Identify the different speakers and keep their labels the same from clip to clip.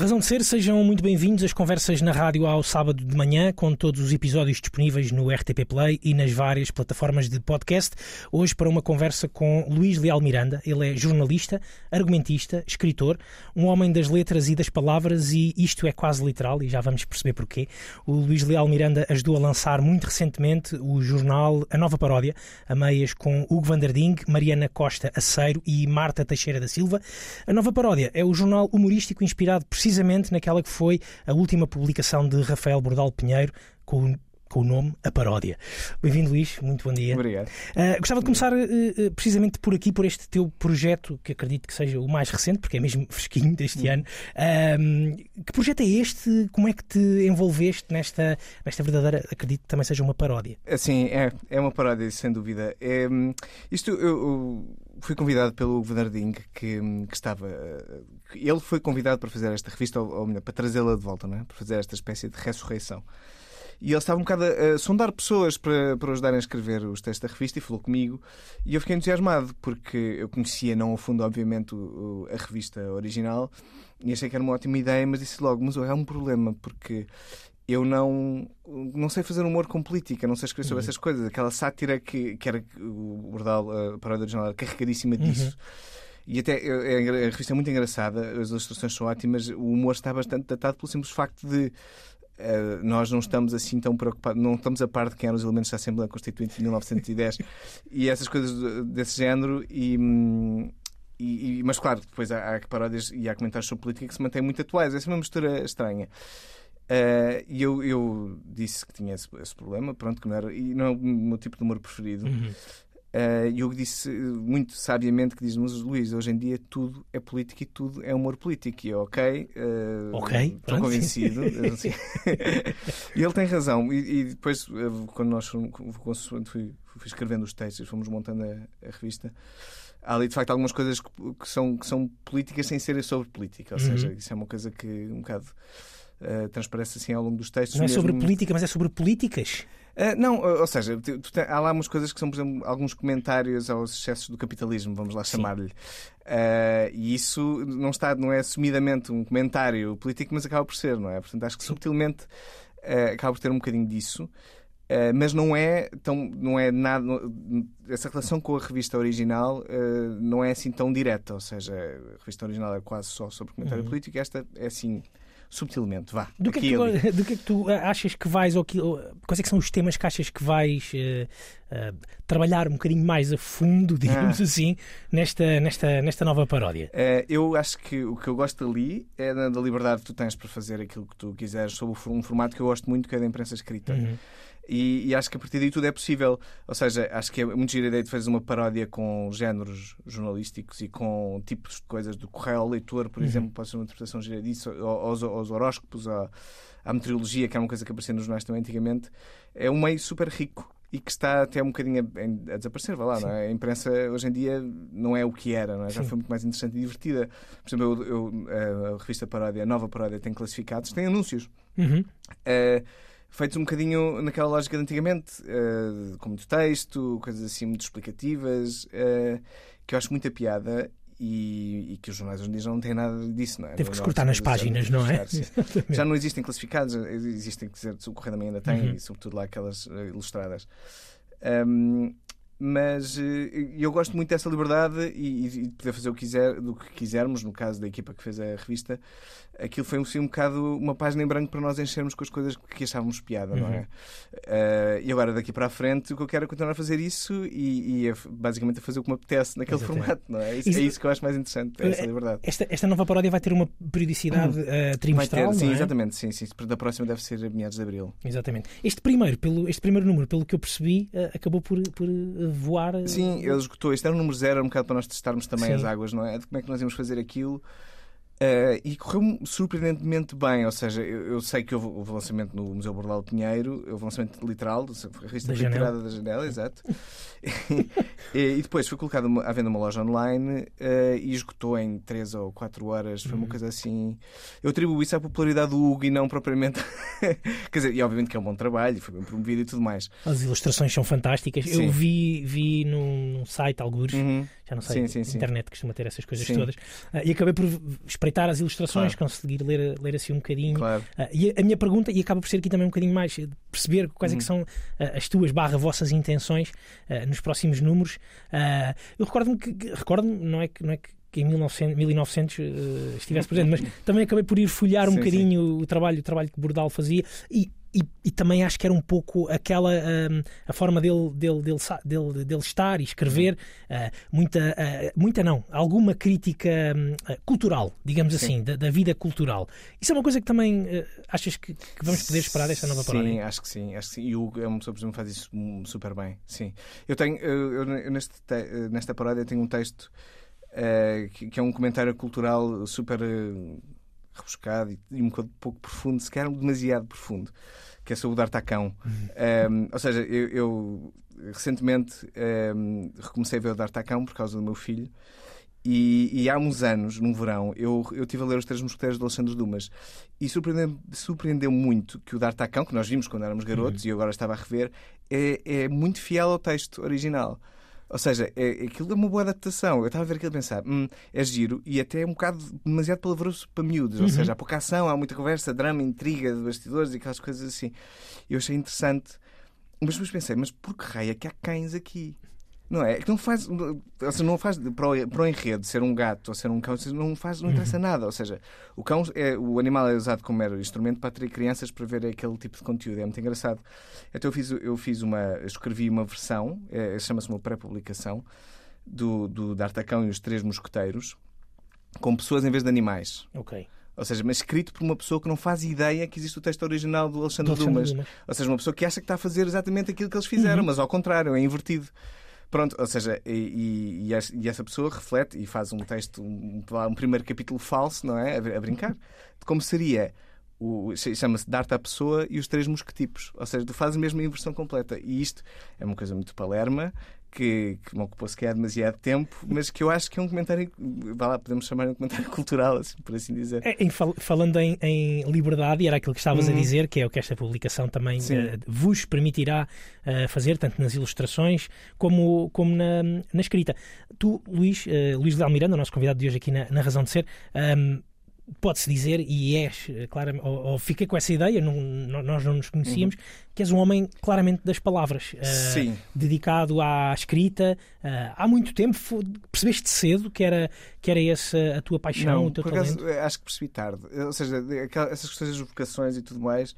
Speaker 1: Razão de ser, sejam muito bem-vindos às conversas na rádio ao sábado de manhã, com todos os episódios disponíveis no RTP Play e nas várias plataformas de podcast. Hoje para uma conversa com Luís Leal Miranda. Ele é jornalista, argumentista, escritor, um homem das letras e das palavras e isto é quase literal e já vamos perceber porquê. O Luís Leal Miranda ajudou a lançar muito recentemente o jornal A Nova Paródia, a meias com Hugo Vanderding, Mariana Costa Aceiro e Marta Teixeira da Silva. A Nova Paródia é o jornal humorístico inspirado precisamente precisamente naquela que foi a última publicação de Rafael Bordal Pinheiro com com o nome A Paródia. Bem-vindo, Luís. Muito bom dia.
Speaker 2: Obrigado.
Speaker 1: Uh, gostava de começar uh, precisamente por aqui, por este teu projeto, que acredito que seja o mais recente, porque é mesmo fresquinho deste uhum. ano. Uh, que projeto é este? Como é que te envolveste nesta, nesta verdadeira, acredito que também seja uma paródia?
Speaker 2: Sim, é, é uma paródia, sem dúvida. É, isto, eu, eu fui convidado pelo Bernardinho, que, que estava. Ele foi convidado para fazer esta revista, ou, ou melhor, para trazê-la de volta, não é? para fazer esta espécie de ressurreição. E ele estava um bocado a, a sondar pessoas para, para ajudarem a escrever os textos da revista e falou comigo. E eu fiquei entusiasmado, porque eu conhecia, não a fundo, obviamente, o, a revista original e achei que era uma ótima ideia, mas disse logo: mas é um problema, porque eu não, não sei fazer humor com política, não sei escrever sobre uhum. essas coisas. Aquela sátira que, que era o Bordal, a paródia original, era carregadíssima uhum. disso. Uhum. E até a revista é muito engraçada, as ilustrações são ótimas, o humor está bastante datado pelo simples facto de Uh, nós não estamos assim tão preocupados, não estamos a par de quem eram os elementos da Assembleia Constituinte de 1910 e essas coisas desse género. E, e, mas claro, depois há, há paródias e há comentários sobre política que se mantêm muito atuais. Essa é uma mistura estranha. Uh, e eu, eu disse que tinha esse, esse, problema, pronto, que não era, e não é o meu tipo de humor preferido. Uhum. Uh, e eu disse muito sabiamente que diz-nos Luís, hoje em dia tudo é política e tudo é humor político. E ok, uh,
Speaker 1: ok,
Speaker 2: estou convencido. e ele tem razão. E, e depois, quando nós fui, fui, escrevendo os textos, fomos montando a, a, revista, há ali de facto algumas coisas que, que, são, que são políticas sem serem sobre política. Ou uhum. seja, isso é uma coisa que um bocado uh, transparece assim ao longo dos textos.
Speaker 1: Não é sobre política, mas é sobre políticas?
Speaker 2: Uh, não, ou seja, há lá umas coisas que são, por exemplo, alguns comentários aos excessos do capitalismo, vamos lá chamar-lhe. Uh, e isso não, está, não é assumidamente um comentário político, mas acaba por ser, não é? Portanto, acho que subtilmente uh, acaba por ter um bocadinho disso. Uh, mas não é tão não é nada essa relação com a revista original uh, não é assim tão direta ou seja a revista original é quase só sobre comentário uhum. político esta é assim subtilmente. Vá.
Speaker 1: Do que, é que tu, do que é que tu achas que vais, ou, que, quais é que são os temas que achas que vais uh, uh, trabalhar um bocadinho mais a fundo, digamos ah. assim, nesta, nesta, nesta nova paródia?
Speaker 2: Uh, eu acho que o que eu gosto ali é da, da liberdade que tu tens para fazer aquilo que tu quiseres sobre um formato que eu gosto muito, que é da imprensa escrita. Uhum. E, e, acho que a partir daí tudo é possível. Ou seja, acho que é muito gira a ideia de fazer uma paródia com géneros jornalísticos e com tipos de coisas do correio ao leitor, por uhum. exemplo, pode ser uma interpretação gira disso, aos, aos horóscopos, à, à meteorologia, que é uma coisa que aparecia nos jornais também antigamente. É um meio super rico e que está até um bocadinho a, a desaparecer, vai lá, não é? A imprensa hoje em dia não é o que era, não é? Já foi muito mais interessante e divertida. Por exemplo, eu, eu, a revista Paródia, a nova Paródia, tem classificados, tem anúncios. Uhum. Uh, feitos um bocadinho naquela lógica de antigamente, uh, com muito texto, coisas assim muito explicativas, uh, que eu acho muita piada e, e, que os jornais hoje em dia já não têm nada disso, não é?
Speaker 1: Teve que escrutar nas páginas, não é?
Speaker 2: já não existem classificados, existem, quer dizer, o Correio da Manhã ainda tem, uhum. e sobretudo lá aquelas uh, ilustradas. Um, mas eh, eu gosto muito dessa liberdade e, de poder fazer o que, quiser, do que quisermos, no caso da equipa que fez a revista, aquilo foi assim, um bocado uma página em branco para nós enchermos com as coisas que achávamos piada, uhum. não é? Uh, e agora daqui para a frente o que eu quero é continuar a fazer isso e, e é basicamente a fazer o que me apetece naquele Exatamente. formato, não é? Isso, isso, é isso que eu acho mais interessante, é essa liberdade.
Speaker 1: Esta, esta nova paródia vai ter uma periodicidade uh, trimestral,
Speaker 2: ter, sim,
Speaker 1: é?
Speaker 2: exatamente, sim, sim. Da próxima deve ser a meados de abril.
Speaker 1: Exatamente. Este primeiro, pelo, este primeiro número, pelo que eu percebi, uh, acabou por, por voar.
Speaker 2: Sim, ele esgotou. Este era o número zero, um bocado para nós testarmos também Sim. as águas, não é? De como é que nós íamos fazer aquilo. Uh, e correu surpreendentemente bem, ou seja, eu, eu, sei que houve, houve lançamento no Museu Bordal Pinheiro, houve lançamento literal, a revista foi tirada da janela, exato. e, e, depois foi colocado à venda uma loja online uh, e esgotou em 3 ou 4 horas, foi uma uhum. coisa assim. Eu atribuo isso à popularidade do Hugo e não propriamente. Quer dizer, e obviamente que é um bom trabalho, foi bem promovido e tudo mais.
Speaker 1: As ilustrações são fantásticas. Sim. Eu vi, vi num site, alguns. Uhum já não sei, sim, sim, internet sim. costuma ter essas coisas todas. Uh, e acabei por espreitar as ilustrações, claro. conseguir ler, ler assim um bocadinho. Claro. Uh, e a, minha pergunta, e acaba por ser aqui também um bocadinho mais, perceber quais é que uhum. são uh, as tuas barra vossas intenções nos próximos números. eu recordo-me que, recordo-me, não é que, não é que que em 1900, 1900 uh, estivesse presente, mas também acabei por ir folhear um sim, bocadinho sim. O, trabalho, o trabalho que Bordal fazia e e, e, também acho que era um pouco aquela um, a forma dele, dele, dele, dele, dele estar e escrever, uh, muita, uh, muita não, alguma crítica um, cultural, digamos Sim. assim, da, da, vida cultural. Isso é uma coisa que também uh, achas que, que, vamos poder esperar desta nova paródia?
Speaker 2: Sim, acho que sim, acho que sim. E o é uma pessoa que faz isso super bem. Sim. Eu tenho, eu, eu neste, nesta paródia tenho um texto que, que, é um comentário cultural super rebuscado e, um pouco profundo, se calhar demasiado profundo, que é sobre o D'Artacão. Uhum. Um, ou seja, eu, eu recentemente um, recomecei a ver o D'Artacão por causa do meu filho. E, e, há uns anos, num verão, eu, eu tive a ler Os Três Mosqueteiros de Alexandre Dumas e surpreendeu, surpreendeu muito que o D'Artacão, que nós vimos quando éramos garotos uhum. e eu agora estava a rever, é, é muito fiel ao texto original. Ou seja, é, aquilo é uma boa adaptação. Eu estava a ver aquilo e pensar, hum, é giro e até é um bocado demasiado palavroso para miúdos. Uhum. Ou seja, há pouca ação, há muita conversa, drama, intriga de bastidores e aquelas coisas assim. Eu achei interessante. Mas depois pensei, mas por que raio é que há cães aqui? Não é? que não faz, ou seja, não faz para o, para o enredo ser um gato ou ser um cão, não faz, não interessa uhum. nada. Ou seja, o cão é, o animal é usado como mero instrumento para atrair crianças para ver aquele tipo de conteúdo. É muito engraçado. Então eu fiz, eu fiz uma, escrevi uma versão, é, chama-se uma pré-publicação do, do D'Artacão e os Três Mosqueteiros, com pessoas em vez de animais.
Speaker 1: Ok.
Speaker 2: Ou seja, mas escrito por uma pessoa que não faz ideia que existe o texto original do Alexandre, do Alexandre Dumas. Dumas. Ou seja, uma pessoa que acha que está a fazer exatamente aquilo que eles fizeram, uhum. mas ao contrário, é invertido. Pronto, ou seja, e, e, essa pessoa reflete e faz um texto, um, um primeiro capítulo falso, não é? A, a brincar, de como seria chama-se Dar-te à Pessoa e os Três Mosquetipos. Ou seja, tu fazes mesmo a inversão completa. E isto é uma coisa muito palerma, que, que me ocupou se calhar demasiado tempo, mas que eu acho que é um comentário, vá lá, podemos chamar um comentário cultural, assim, por assim dizer.
Speaker 1: É, em, falando em, em, liberdade, e era aquilo que estavas uhum. a dizer, que é o que esta publicação também uh, vos permitirá uh, fazer, tanto nas ilustrações como, como na, na escrita. Tu, Luís, uh, Luís de Almiranda, o nosso convidado de hoje aqui na, na Razão de Ser, um, pode-se dizer, e és, eh, claro, ou, ou fiquei com essa ideia, não, nós não nos conhecíamos, uhum. que és um homem claramente das palavras, uh, dedicado à escrita. Uh, há muito tempo percebeste cedo que era, que era essa a tua paixão,
Speaker 2: não,
Speaker 1: o teu
Speaker 2: por
Speaker 1: talento?
Speaker 2: Acaso, acho que percebi tarde. Ou seja, essas questões das vocações e tudo mais.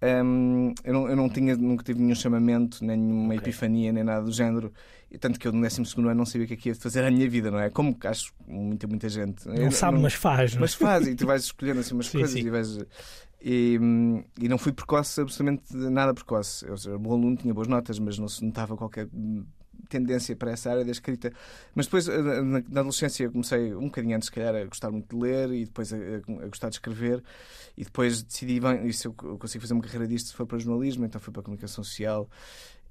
Speaker 2: Um, eu, não, eu não tinha, nunca tive nenhum chamamento, nem nenhuma okay. epifania, nem nada do género. Tanto que eu no 12 ano não sabia o que é que ia fazer à minha vida, não é? Como acho muita, muita gente.
Speaker 1: Não eu, sabe, não, mas faz. Não?
Speaker 2: É? Mas faz, e tu vais escolhendo assim umas sim, coisas sim. e vais. E, e, não fui precoce, absolutamente nada precoce. Eu era bom aluno, tinha boas notas, mas não se notava qualquer tendência para essa área da escrita. Mas depois, eh, na, na adolescência, comecei um bocadinho antes, se calhar, a gostar muito de ler e depois a, a, gostar de escrever. E depois decidi, bem, isso eu consigo fazer uma carreira disto, foi para jornalismo, então fui para a comunicação social.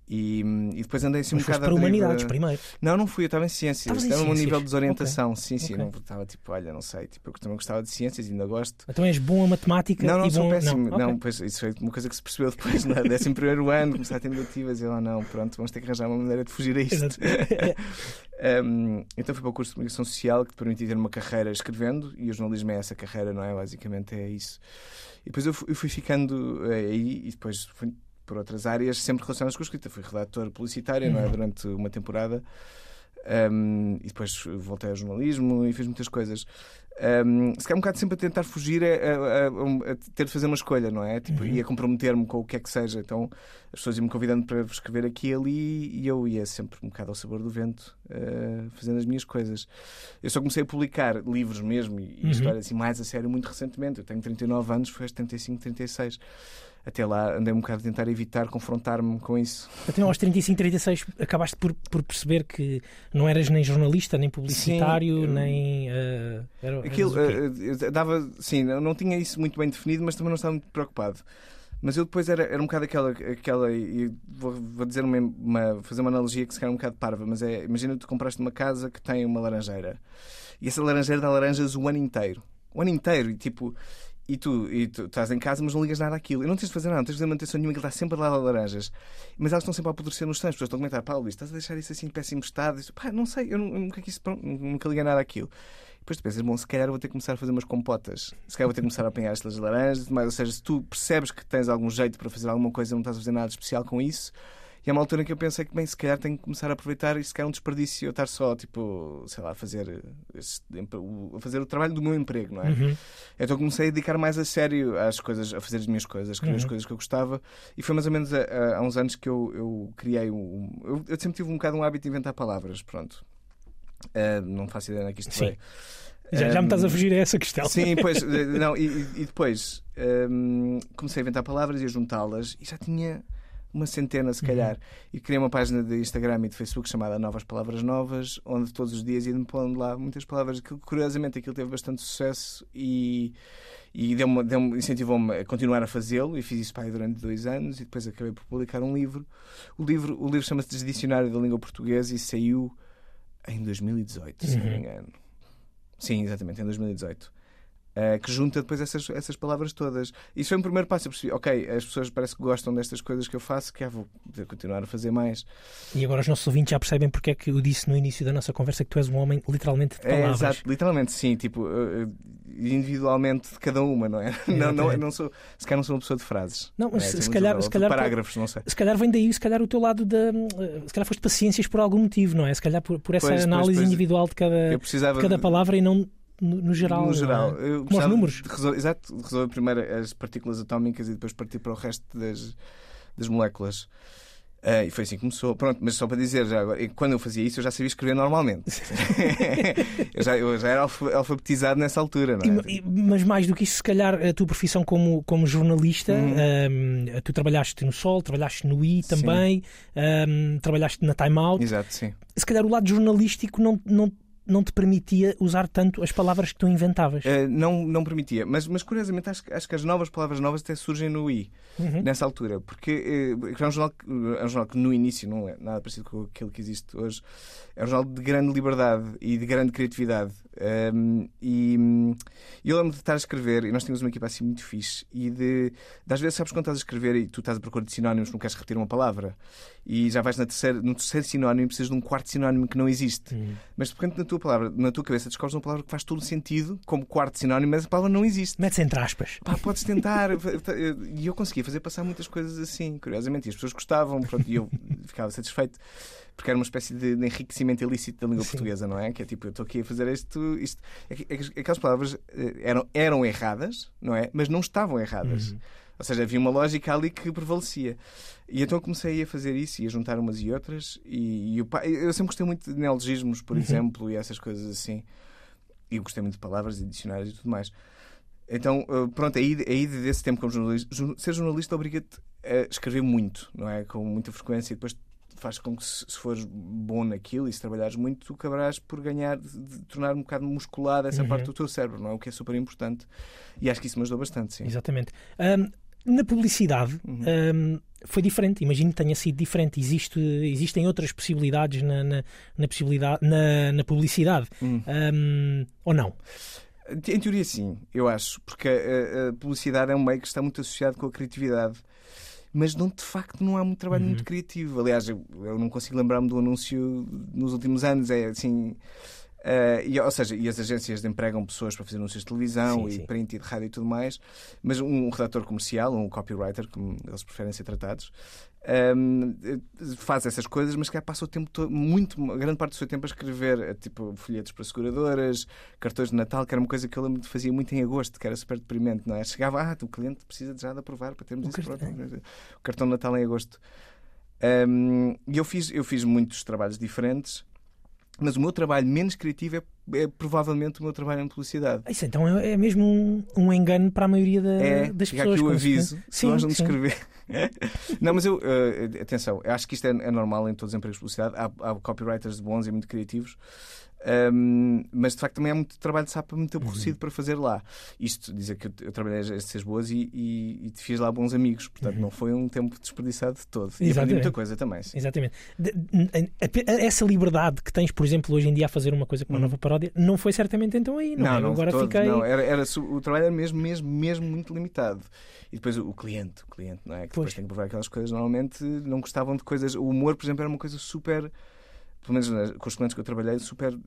Speaker 2: E, e, depois andei assim
Speaker 1: Mas
Speaker 2: um bocado
Speaker 1: para humanidades primeiro.
Speaker 2: Não, não fui, eu estava em ciências. Estava um nível de desorientação. Okay. Sim, sim. Okay. Não estava tipo, olha, não sei. Tipo, eu também gostava de ciências e ainda gosto.
Speaker 1: Então és bom a matemática?
Speaker 2: Não, não, sou
Speaker 1: bom...
Speaker 2: péssimo.
Speaker 1: Não,
Speaker 2: não okay. pois, isso foi uma coisa que se percebeu depois, no é? décimo primeiro ano, começar a ter negativas. E eu, oh, não, pronto, vamos ter que arranjar uma maneira de fugir a isto. um, então fui para o curso de comunicação social que te permitia ter uma carreira escrevendo e o jornalismo é essa carreira, não é? Basicamente é isso. E depois eu fui, eu fui ficando eh, aí e depois fui por outras áreas, sempre relacionadas com a escrita. Fui redator publicitário, não é? Uhum. Durante uma temporada. Um, e depois voltei ao jornalismo e fiz muitas coisas. Um, se calhar um bocado sempre a tentar fugir a, a, a, a ter de fazer uma escolha, não é? Tipo, uhum. ia comprometer-me com o que é que seja. Então as pessoas iam-me convidando para escrever aqui e ali e eu ia sempre um bocado ao sabor do vento, uh, fazendo as minhas coisas. Eu só comecei a publicar livros mesmo e, e uhum. assim mais a sério muito recentemente. Eu tenho 39 anos, foi aos 35, 36 até lá andei um bocado a tentar evitar confrontar-me com isso.
Speaker 1: Até aos 35, 36 acabaste por, por perceber que não eras nem jornalista, nem publicitário, Sim, nem. Uh,
Speaker 2: era... Aquilo eh, dava, sim, eu não tinha isso muito bem definido, mas também não estava muito preocupado. Mas eu depois era, era um bocado aquela, aquela e vou, vou dizer uma, uma- fazer uma analogia que se calhar é um bocado parva, mas é, imagina que tu compraste uma casa que tem uma laranjeira e essa laranjeira dá laranjas o ano inteiro. O ano inteiro, e tipo, e tu, e tu estás em casa, mas não ligas nada àquilo. E não tens de fazer nada, não tens de fazer manutenção nenhuma, que está sempre a laranjas. Mas elas estão sempre a apodrecer nos tanques. As pessoas estão a comentar, Paulo, estás a deixar isso assim em péssimo estado? Pá, não sei, eu nunca quis, pronto, nunca liguei nada àquilo. Depois tu pensas, bom, se calhar vou ter que começar a fazer umas compotas. Se calhar vou ter que começar a apanhar estas laranjas, mas, ou seja, se tu percebes que tens algum jeito para fazer alguma coisa, não estás a fazer nada especial com isso. E é uma altura em que eu pensei que, bem, se calhar tenho que começar a aproveitar e se calhar é um desperdício eu estar só, tipo, sei lá, a fazer, fazer o trabalho do meu emprego, não é?
Speaker 1: Uhum.
Speaker 2: Então comecei a dedicar mais a sério às coisas, a fazer as minhas coisas, a escrever as
Speaker 1: Uhum.
Speaker 2: coisas que eu gostava. E foi mais ou menos há uns anos que eu, eu criei um. Eu, eu sempre tive um bocado um hábito de inventar palavras, pronto. Ah, não faço ideia onde é que isto
Speaker 1: Sim. Já, já me estás a
Speaker 2: Ahm,
Speaker 1: fugir a essa questão.
Speaker 2: Sim, pois, eh, não, e, e- depois hum, comecei a inventar palavras e a juntá-las e já tinha uma centena, se calhar. E criei uma página de Instagram e de Facebook chamada Novas Palavras Novas, onde todos os dias ia-me pondo lá muitas palavras. Que, curiosamente, aquilo teve bastante sucesso e, e deu-me, deu-me- incentivou-me a continuar a fazê-lo. E fiz isso pá, aí durante dois anos e depois acabei por publicar um livro. O livro, o livro chama-se Dicionário da Língua Portuguesa e saiu em 2018, se não me
Speaker 1: Uhum.
Speaker 2: engano. Sim, exatamente, em 2018. Uh, que junta depois essas, essas palavras todas. Isso foi um primeiro passo. Eu percebi, ok, as pessoas parece que gostam destas coisas que eu faço, que ah, vou continuar a fazer mais.
Speaker 1: E agora os nossos ouvintes já percebem porque é que eu disse no início da nossa conversa que tu és um homem literalmente de
Speaker 2: É,
Speaker 1: palavras.
Speaker 2: exato, literalmente, sim, tipo, individualmente de cada uma, não é? Não, não, não sou, se calhar não sou uma pessoa de frases.
Speaker 1: Não, mas
Speaker 2: É,
Speaker 1: se- calhar-
Speaker 2: de-
Speaker 1: se calhar-
Speaker 2: parágrafos, não sei.
Speaker 1: Se calhar vem daí, se calhar o teu lado da. Se calhar foste paciências por algum motivo, não é? Se calhar por, por essa
Speaker 2: Pois, pois,
Speaker 1: análise
Speaker 2: pois.
Speaker 1: individual de cada, de cada palavra e não no, no geral.
Speaker 2: No
Speaker 1: é?
Speaker 2: geral, eu
Speaker 1: Como os números.
Speaker 2: de resol- exato, resolver primeiro as partículas atómicas e depois partir para o resto das, das moléculas. Ah, e foi assim que começou. Pronto, mas só para dizer, já agora, quando eu fazia isso, eu já sabia escrever normalmente. eu, já, eu já era alfa- alfabetizado nessa altura, não é?
Speaker 1: E- mas mais do que isso, se calhar a tua profissão como, como jornalista, hum, tu trabalhaste no Sol, trabalhaste no I também, hum, trabalhaste na Time Out.
Speaker 2: Exato, sim.
Speaker 1: Se calhar o lado jornalístico não, não, não te permitia usar tanto as palavras que tu inventavas.
Speaker 2: Ah, não, não permitia. Mas, mas curiosamente, acho, que- acho que as novas palavras novas até surgem no I,
Speaker 1: Uhum.
Speaker 2: nessa altura. Porque eh, é, um jornal que, é um jornal que no início não é nada parecido com aquele que existe hoje. É um jornal de grande liberdade e de grande criatividade. Um, e eu lembro de estar a escrever, e nós tínhamos uma equipa assim muito fixe, e de, de às vezes sabes quando estás a escrever e tu estás a procurar de sinónimos, não queres repetir uma palavra, e já vais na terceira, no terceiro sinónimo e precisas de um quarto sinónimo que não existe.
Speaker 1: Uhum.
Speaker 2: Mas de repente na tua palavra, na tua cabeça, descobres uma palavra que faz todo o sentido, como quarto sinónimo, mas a palavra não existe.
Speaker 1: Metes entre aspas.
Speaker 2: Pá, podes tentar. E eu conseguia fazer passar muitas coisas assim, curiosamente. E as pessoas gostavam, pronto, e eu ficava satisfeito. Porque era uma espécie de de enriquecimento ilícito da língua
Speaker 1: Sim.
Speaker 2: portuguesa, não é? Que é tipo, eu estou aqui a fazer isto. isto. É é que Aquelas palavras eh, eram, eram erradas, não é? Mas não estavam erradas.
Speaker 1: Uhum.
Speaker 2: Ou seja, havia uma lógica ali que prevalecia. E então comecei a fazer isso e a juntar umas e outras. E, e o pa- eu sempre gostei muito de neologismos, por
Speaker 1: Uhum.
Speaker 2: exemplo, e essas coisas assim. E eu gostei muito de palavras e dicionários e tudo mais. Então, eh, pronto, aí, aí desse tempo como jornalista, jor- ser jornalista obriga-te a escrever muito, não é? Com muita frequência e depois faz com que se, se fores bom naquilo e se trabalhares muito, tu acabarás por ganhar, de, de tornar um bocado musculada essa
Speaker 1: Uhum.
Speaker 2: parte do teu cérebro, não é? O que é super importante. E acho que isso me ajudou bastante, sim.
Speaker 1: Exatamente. Hum, na publicidade
Speaker 2: Uhum.
Speaker 1: hum, foi diferente, imagino que tenha sido diferente. Existe, existem outras possibilidades na, na, na possibilidade, na, na publicidade.
Speaker 2: Hum.
Speaker 1: Hum, ou não?
Speaker 2: Em teoria, sim, eu acho, porque a, a publicidade é um meio que está muito associado com a criatividade. Mas não, de facto não há muito trabalho
Speaker 1: Uhum.
Speaker 2: muito criativo. Aliás, eu, eu não consigo lembrar-me do anúncio nos últimos anos. É assim. eh, e, ou seja, e as agências empregam pessoas para fazer anúncios de televisão
Speaker 1: Sim,
Speaker 2: e
Speaker 1: sim.
Speaker 2: print e de rádio e tudo mais, mas um redator comercial, um copywriter, como eles preferem ser tratados, ehm, eh, faz essas coisas, mas que passa o tempo todo, muito, a grande parte do seu tempo a escrever eh, tipo folhetos para seguradoras, cartões de Natal, que era uma coisa que eu lembro de fazia muito em agosto, que era super deprimente, não é? Chegava, ah, o cliente precisa já de aprovar para termos
Speaker 1: O
Speaker 2: isso
Speaker 1: cartão.
Speaker 2: pronto. O cartão de Natal em agosto. Ehm, E eu fiz, eu fiz muitos trabalhos diferentes, mas o meu trabalho menos criativo é, é provavelmente o meu trabalho em publicidade.
Speaker 1: Isso então é, é mesmo um, um engano para a maioria da-
Speaker 2: É,
Speaker 1: das pessoas.
Speaker 2: aqui o aviso. Se nós não escrever. não, mas eu, eh, atenção, eu acho que isto é, é normal em todos os empregos de publicidade. Há, há copywriters bons e muito criativos. Um, mas de facto também há muito trabalho de sapa muito aborrecido uhum. para fazer lá. Isto dizer que eu, eu trabalhei as Seis Boas e, e, e, fiz lá bons amigos, portanto uhum. não foi um tempo desperdiçado de todo. E aprendi muita coisa também. Sim.
Speaker 1: Exatamente. De, de, essa liberdade que tens, por exemplo, hoje em dia a fazer uma coisa com uma uhum. nova paródia, não foi certamente então aí, não, não, é?
Speaker 2: não
Speaker 1: Agora
Speaker 2: todo,
Speaker 1: fiquei.
Speaker 2: Não, era, era, o trabalho era mesmo, mesmo, mesmo muito limitado. E depois o, o cliente, o cliente, não é? Que depois tem que provar aquelas coisas. Normalmente não gostavam de coisas. O humor, por exemplo, era uma coisa super pelo menos com os clientes que eu trabalhei, super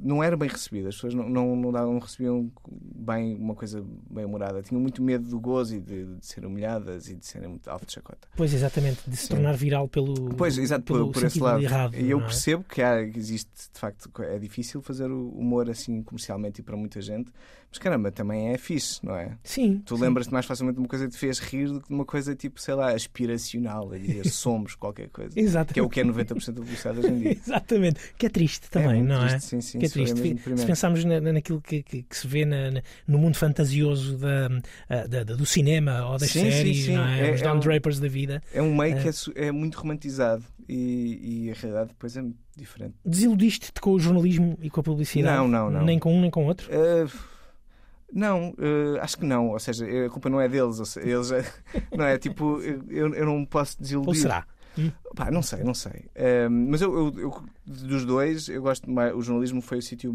Speaker 2: não era bem recebida. As pessoas não, não, não, não, recebiam bem uma coisa bem humorada. Tinham muito medo do gozo e de, de serem humilhadas e de serem muito alvo de chacota.
Speaker 1: Pois, exatamente. De se Sim. tornar viral pelo.
Speaker 2: Pois, exato,
Speaker 1: pelo
Speaker 2: por, por esse lado.
Speaker 1: Errado,
Speaker 2: e eu
Speaker 1: é?
Speaker 2: percebo que, há, que existe, de facto, é difícil fazer o humor assim comercialmente e para muita gente. Mas caramba, também é fixe, não é?
Speaker 1: Sim.
Speaker 2: Tu lembras-te mais facilmente de uma coisa que te fez rir do que de uma coisa tipo, sei lá, aspiracional, a dizer somos qualquer coisa.
Speaker 1: Exatamente.
Speaker 2: Que é o que é 90% da publicidade hoje em dia.
Speaker 1: Exatamente. Que é triste também,
Speaker 2: é
Speaker 1: não
Speaker 2: triste,
Speaker 1: é?
Speaker 2: Sim, sim.
Speaker 1: Que é triste. Se pensarmos na, naquilo que, que, que, se vê na, na, no mundo fantasioso da, da, da, do cinema ou das
Speaker 2: sim,
Speaker 1: séries,
Speaker 2: sim, sim.
Speaker 1: não é?
Speaker 2: é
Speaker 1: Os
Speaker 2: é
Speaker 1: Don
Speaker 2: um,
Speaker 1: Drapers da vida.
Speaker 2: É um meio que é, é muito romantizado e, e, a realidade depois é diferente.
Speaker 1: Desiludiste-te com o jornalismo e com a publicidade?
Speaker 2: Não, não, não.
Speaker 1: Nem com um nem com o outro?
Speaker 2: Uh não, uh, acho que não. Ou seja, a culpa não é deles. Seja, eles, não é tipo, eu, eu não posso desiludir.
Speaker 1: Ou será?
Speaker 2: Hum? Pá, não sei, não sei. Uh, mas eu, eu, eu, dos dois, eu gosto mais. O jornalismo foi o sítio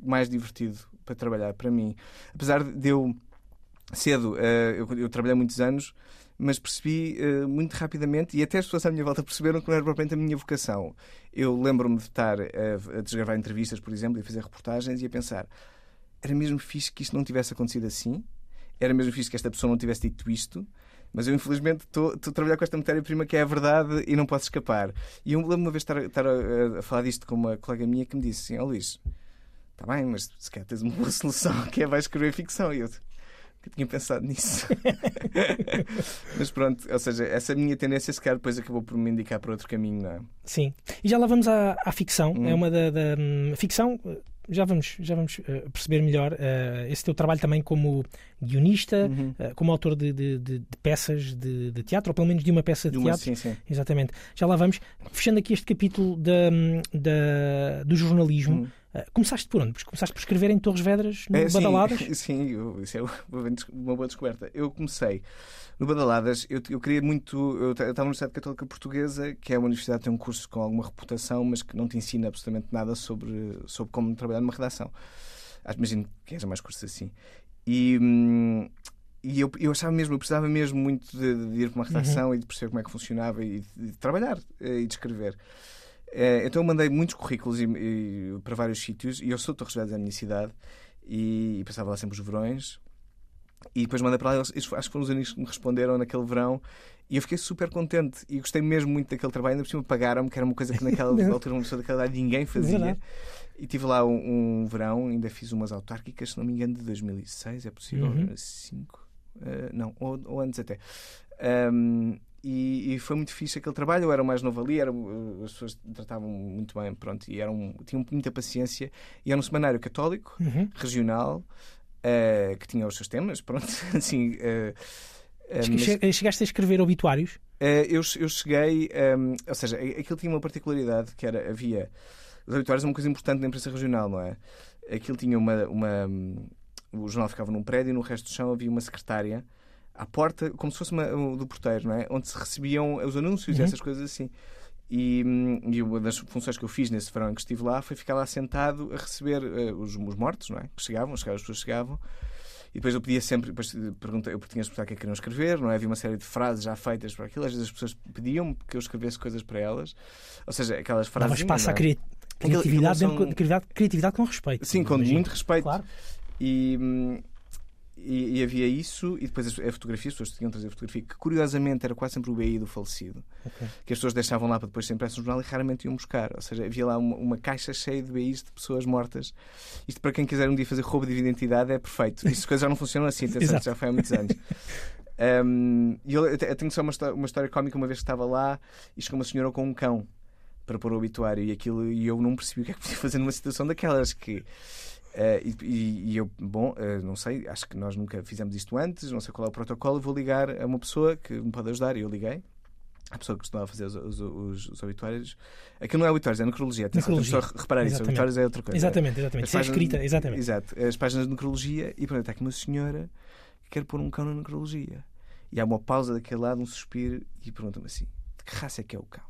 Speaker 2: mais divertido para trabalhar para mim. Apesar de eu cedo, uh, eu, eu, trabalhei muitos anos, mas percebi uh, muito rapidamente, e até as pessoas à minha volta perceberam que não era propriamente a minha vocação. Eu lembro-me de estar a, a desgravar entrevistas, por exemplo, e fazer reportagens e a pensar era mesmo fixe que isto não tivesse acontecido assim, era mesmo fixe que esta pessoa não tivesse dito isto, mas eu infelizmente estou a trabalhar com esta matéria-prima que é a verdade e não posso escapar. E eu lembro uma vez estar, estar a, a, falar disto com uma colega minha que me disse assim: Ó oh, Luís, está bem, mas se calhar tens uma boa solução que é vais escrever ficção. E eu nunca tinha pensado nisso. mas pronto, ou seja, essa minha tendência se calhar depois acabou por me indicar para outro caminho, não é?
Speaker 1: Sim. E já lá vamos à, à ficção. Hum. É uma da, da hum, ficção já vamos, já vamos uh, perceber melhor uh, esse teu trabalho também como guionista, uhum. uh, como autor de, de, de, de peças de, teatro, ou pelo menos de uma peça de,
Speaker 2: uma,
Speaker 1: teatro.
Speaker 2: Sim, sim.
Speaker 1: Exatamente. Já lá vamos. Fechando aqui este capítulo da, da do jornalismo. Uhum. começaste por onde? Começaste por escrever em Torres Vedras, no
Speaker 2: é,
Speaker 1: Badaladas?
Speaker 2: Sim, sim eu, isso é uma boa descoberta. Eu comecei no Badaladas, eu, eu queria muito. Eu estava na Universidade Católica Portuguesa, que é uma universidade que tem um curso com alguma reputação, mas que não te ensina absolutamente nada sobre, sobre como trabalhar numa redação. Imagino que haja mais cursos assim. E. Hum, e eu, eu achava mesmo, eu precisava mesmo muito de, de ir para uma redação uhum. e de perceber como é que funcionava e de, de trabalhar eh, e de escrever. Eh, então eu mandei muitos currículos e, e, para vários sítios e eu sou de Torres Vedras, da minha cidade, e, e passava lá sempre os verões. E depois mandei para lá, eles, acho que foram os únicos que me responderam naquele verão. E eu fiquei super contente e gostei mesmo muito daquele trabalho. Ainda por cima pagaram-me, que era uma coisa que naquela altura, uma pessoa daquela idade, ninguém fazia. Verdade. E tive lá um, um, verão, ainda fiz umas autárquicas, se não me engano, de 2006, é possível? Uhum. 5? Uh, não, ou, ou, antes até. Um, e, e, foi muito fixe aquele trabalho. Eu era o mais novo ali, era, as pessoas tratavam muito bem, pronto, e eram, tinham muita paciência. E era um semanário católico,
Speaker 1: uhum.
Speaker 2: regional, uh, que tinha os seus temas, pronto, assim. Uh,
Speaker 1: mas... Chegaste a escrever obituários?
Speaker 2: eu, eu cheguei, um, ou seja, aquilo tinha uma particularidade que era, havia. Os obituários é uma coisa importante na imprensa regional, não é? Aquilo tinha uma, uma. O jornal ficava num prédio e no resto do chão havia uma secretária à porta, como se fosse uma, do porteiro, não é? Onde se recebiam os anúncios uhum. e essas coisas assim. E, hum, e, uma das funções que eu fiz nesse verão em que estive lá foi ficar lá sentado a receber uh, os, os, mortos, não é? Que chegavam, as pessoas chegavam. E depois eu pedia sempre, depois perguntei, eu tinha explicar o que é que queriam escrever, não é? Havia uma série de frases já feitas para aquilo. Às vezes as pessoas pediam que eu escrevesse coisas para elas. Ou seja, aquelas frases.
Speaker 1: Dava espaço à criatividade, são... criatividade, criatividade com respeito.
Speaker 2: Sim, com
Speaker 1: imagino.
Speaker 2: muito respeito.
Speaker 1: Claro.
Speaker 2: E, hum, e, e, havia isso, e depois a fotografia, as pessoas tinham trazer fotografia, que curiosamente era quase sempre o BI do falecido.
Speaker 1: Okay.
Speaker 2: Que as pessoas deixavam lá para depois ser impresso no jornal e raramente iam buscar. Ou seja, havia lá uma, uma, caixa cheia de BIs de pessoas mortas. Isto para quem quiser um dia fazer roubo de identidade é perfeito. Isto coisas já não funcionam assim, atenção, já foi há muitos anos. Um, e eu, eu tenho só uma, uma história cómica, uma vez que estava lá e chegou uma senhora com um cão para pôr o obituário e aquilo e eu não percebi o que é que podia fazer numa situação daquelas que Uh, e, e, eu, bom, uh, não sei, acho que nós nunca fizemos isto antes, não sei qual é o protocolo, vou ligar a uma pessoa que me pode ajudar. E eu liguei a pessoa que costumava fazer os, os, os, os obituários. Aquilo não é obituários, é necrologia. Atenção,
Speaker 1: Necrologia.
Speaker 2: só reparar isso. Obituários é outra coisa.
Speaker 1: Exatamente, exatamente. Isso é escrita, exatamente.
Speaker 2: Exato. As páginas de necrologia e pronto, está aqui uma senhora que quer pôr um cão na necrologia. E há uma pausa daquele lado, um suspiro, e pergunta-me assim: de que raça é que é o cão?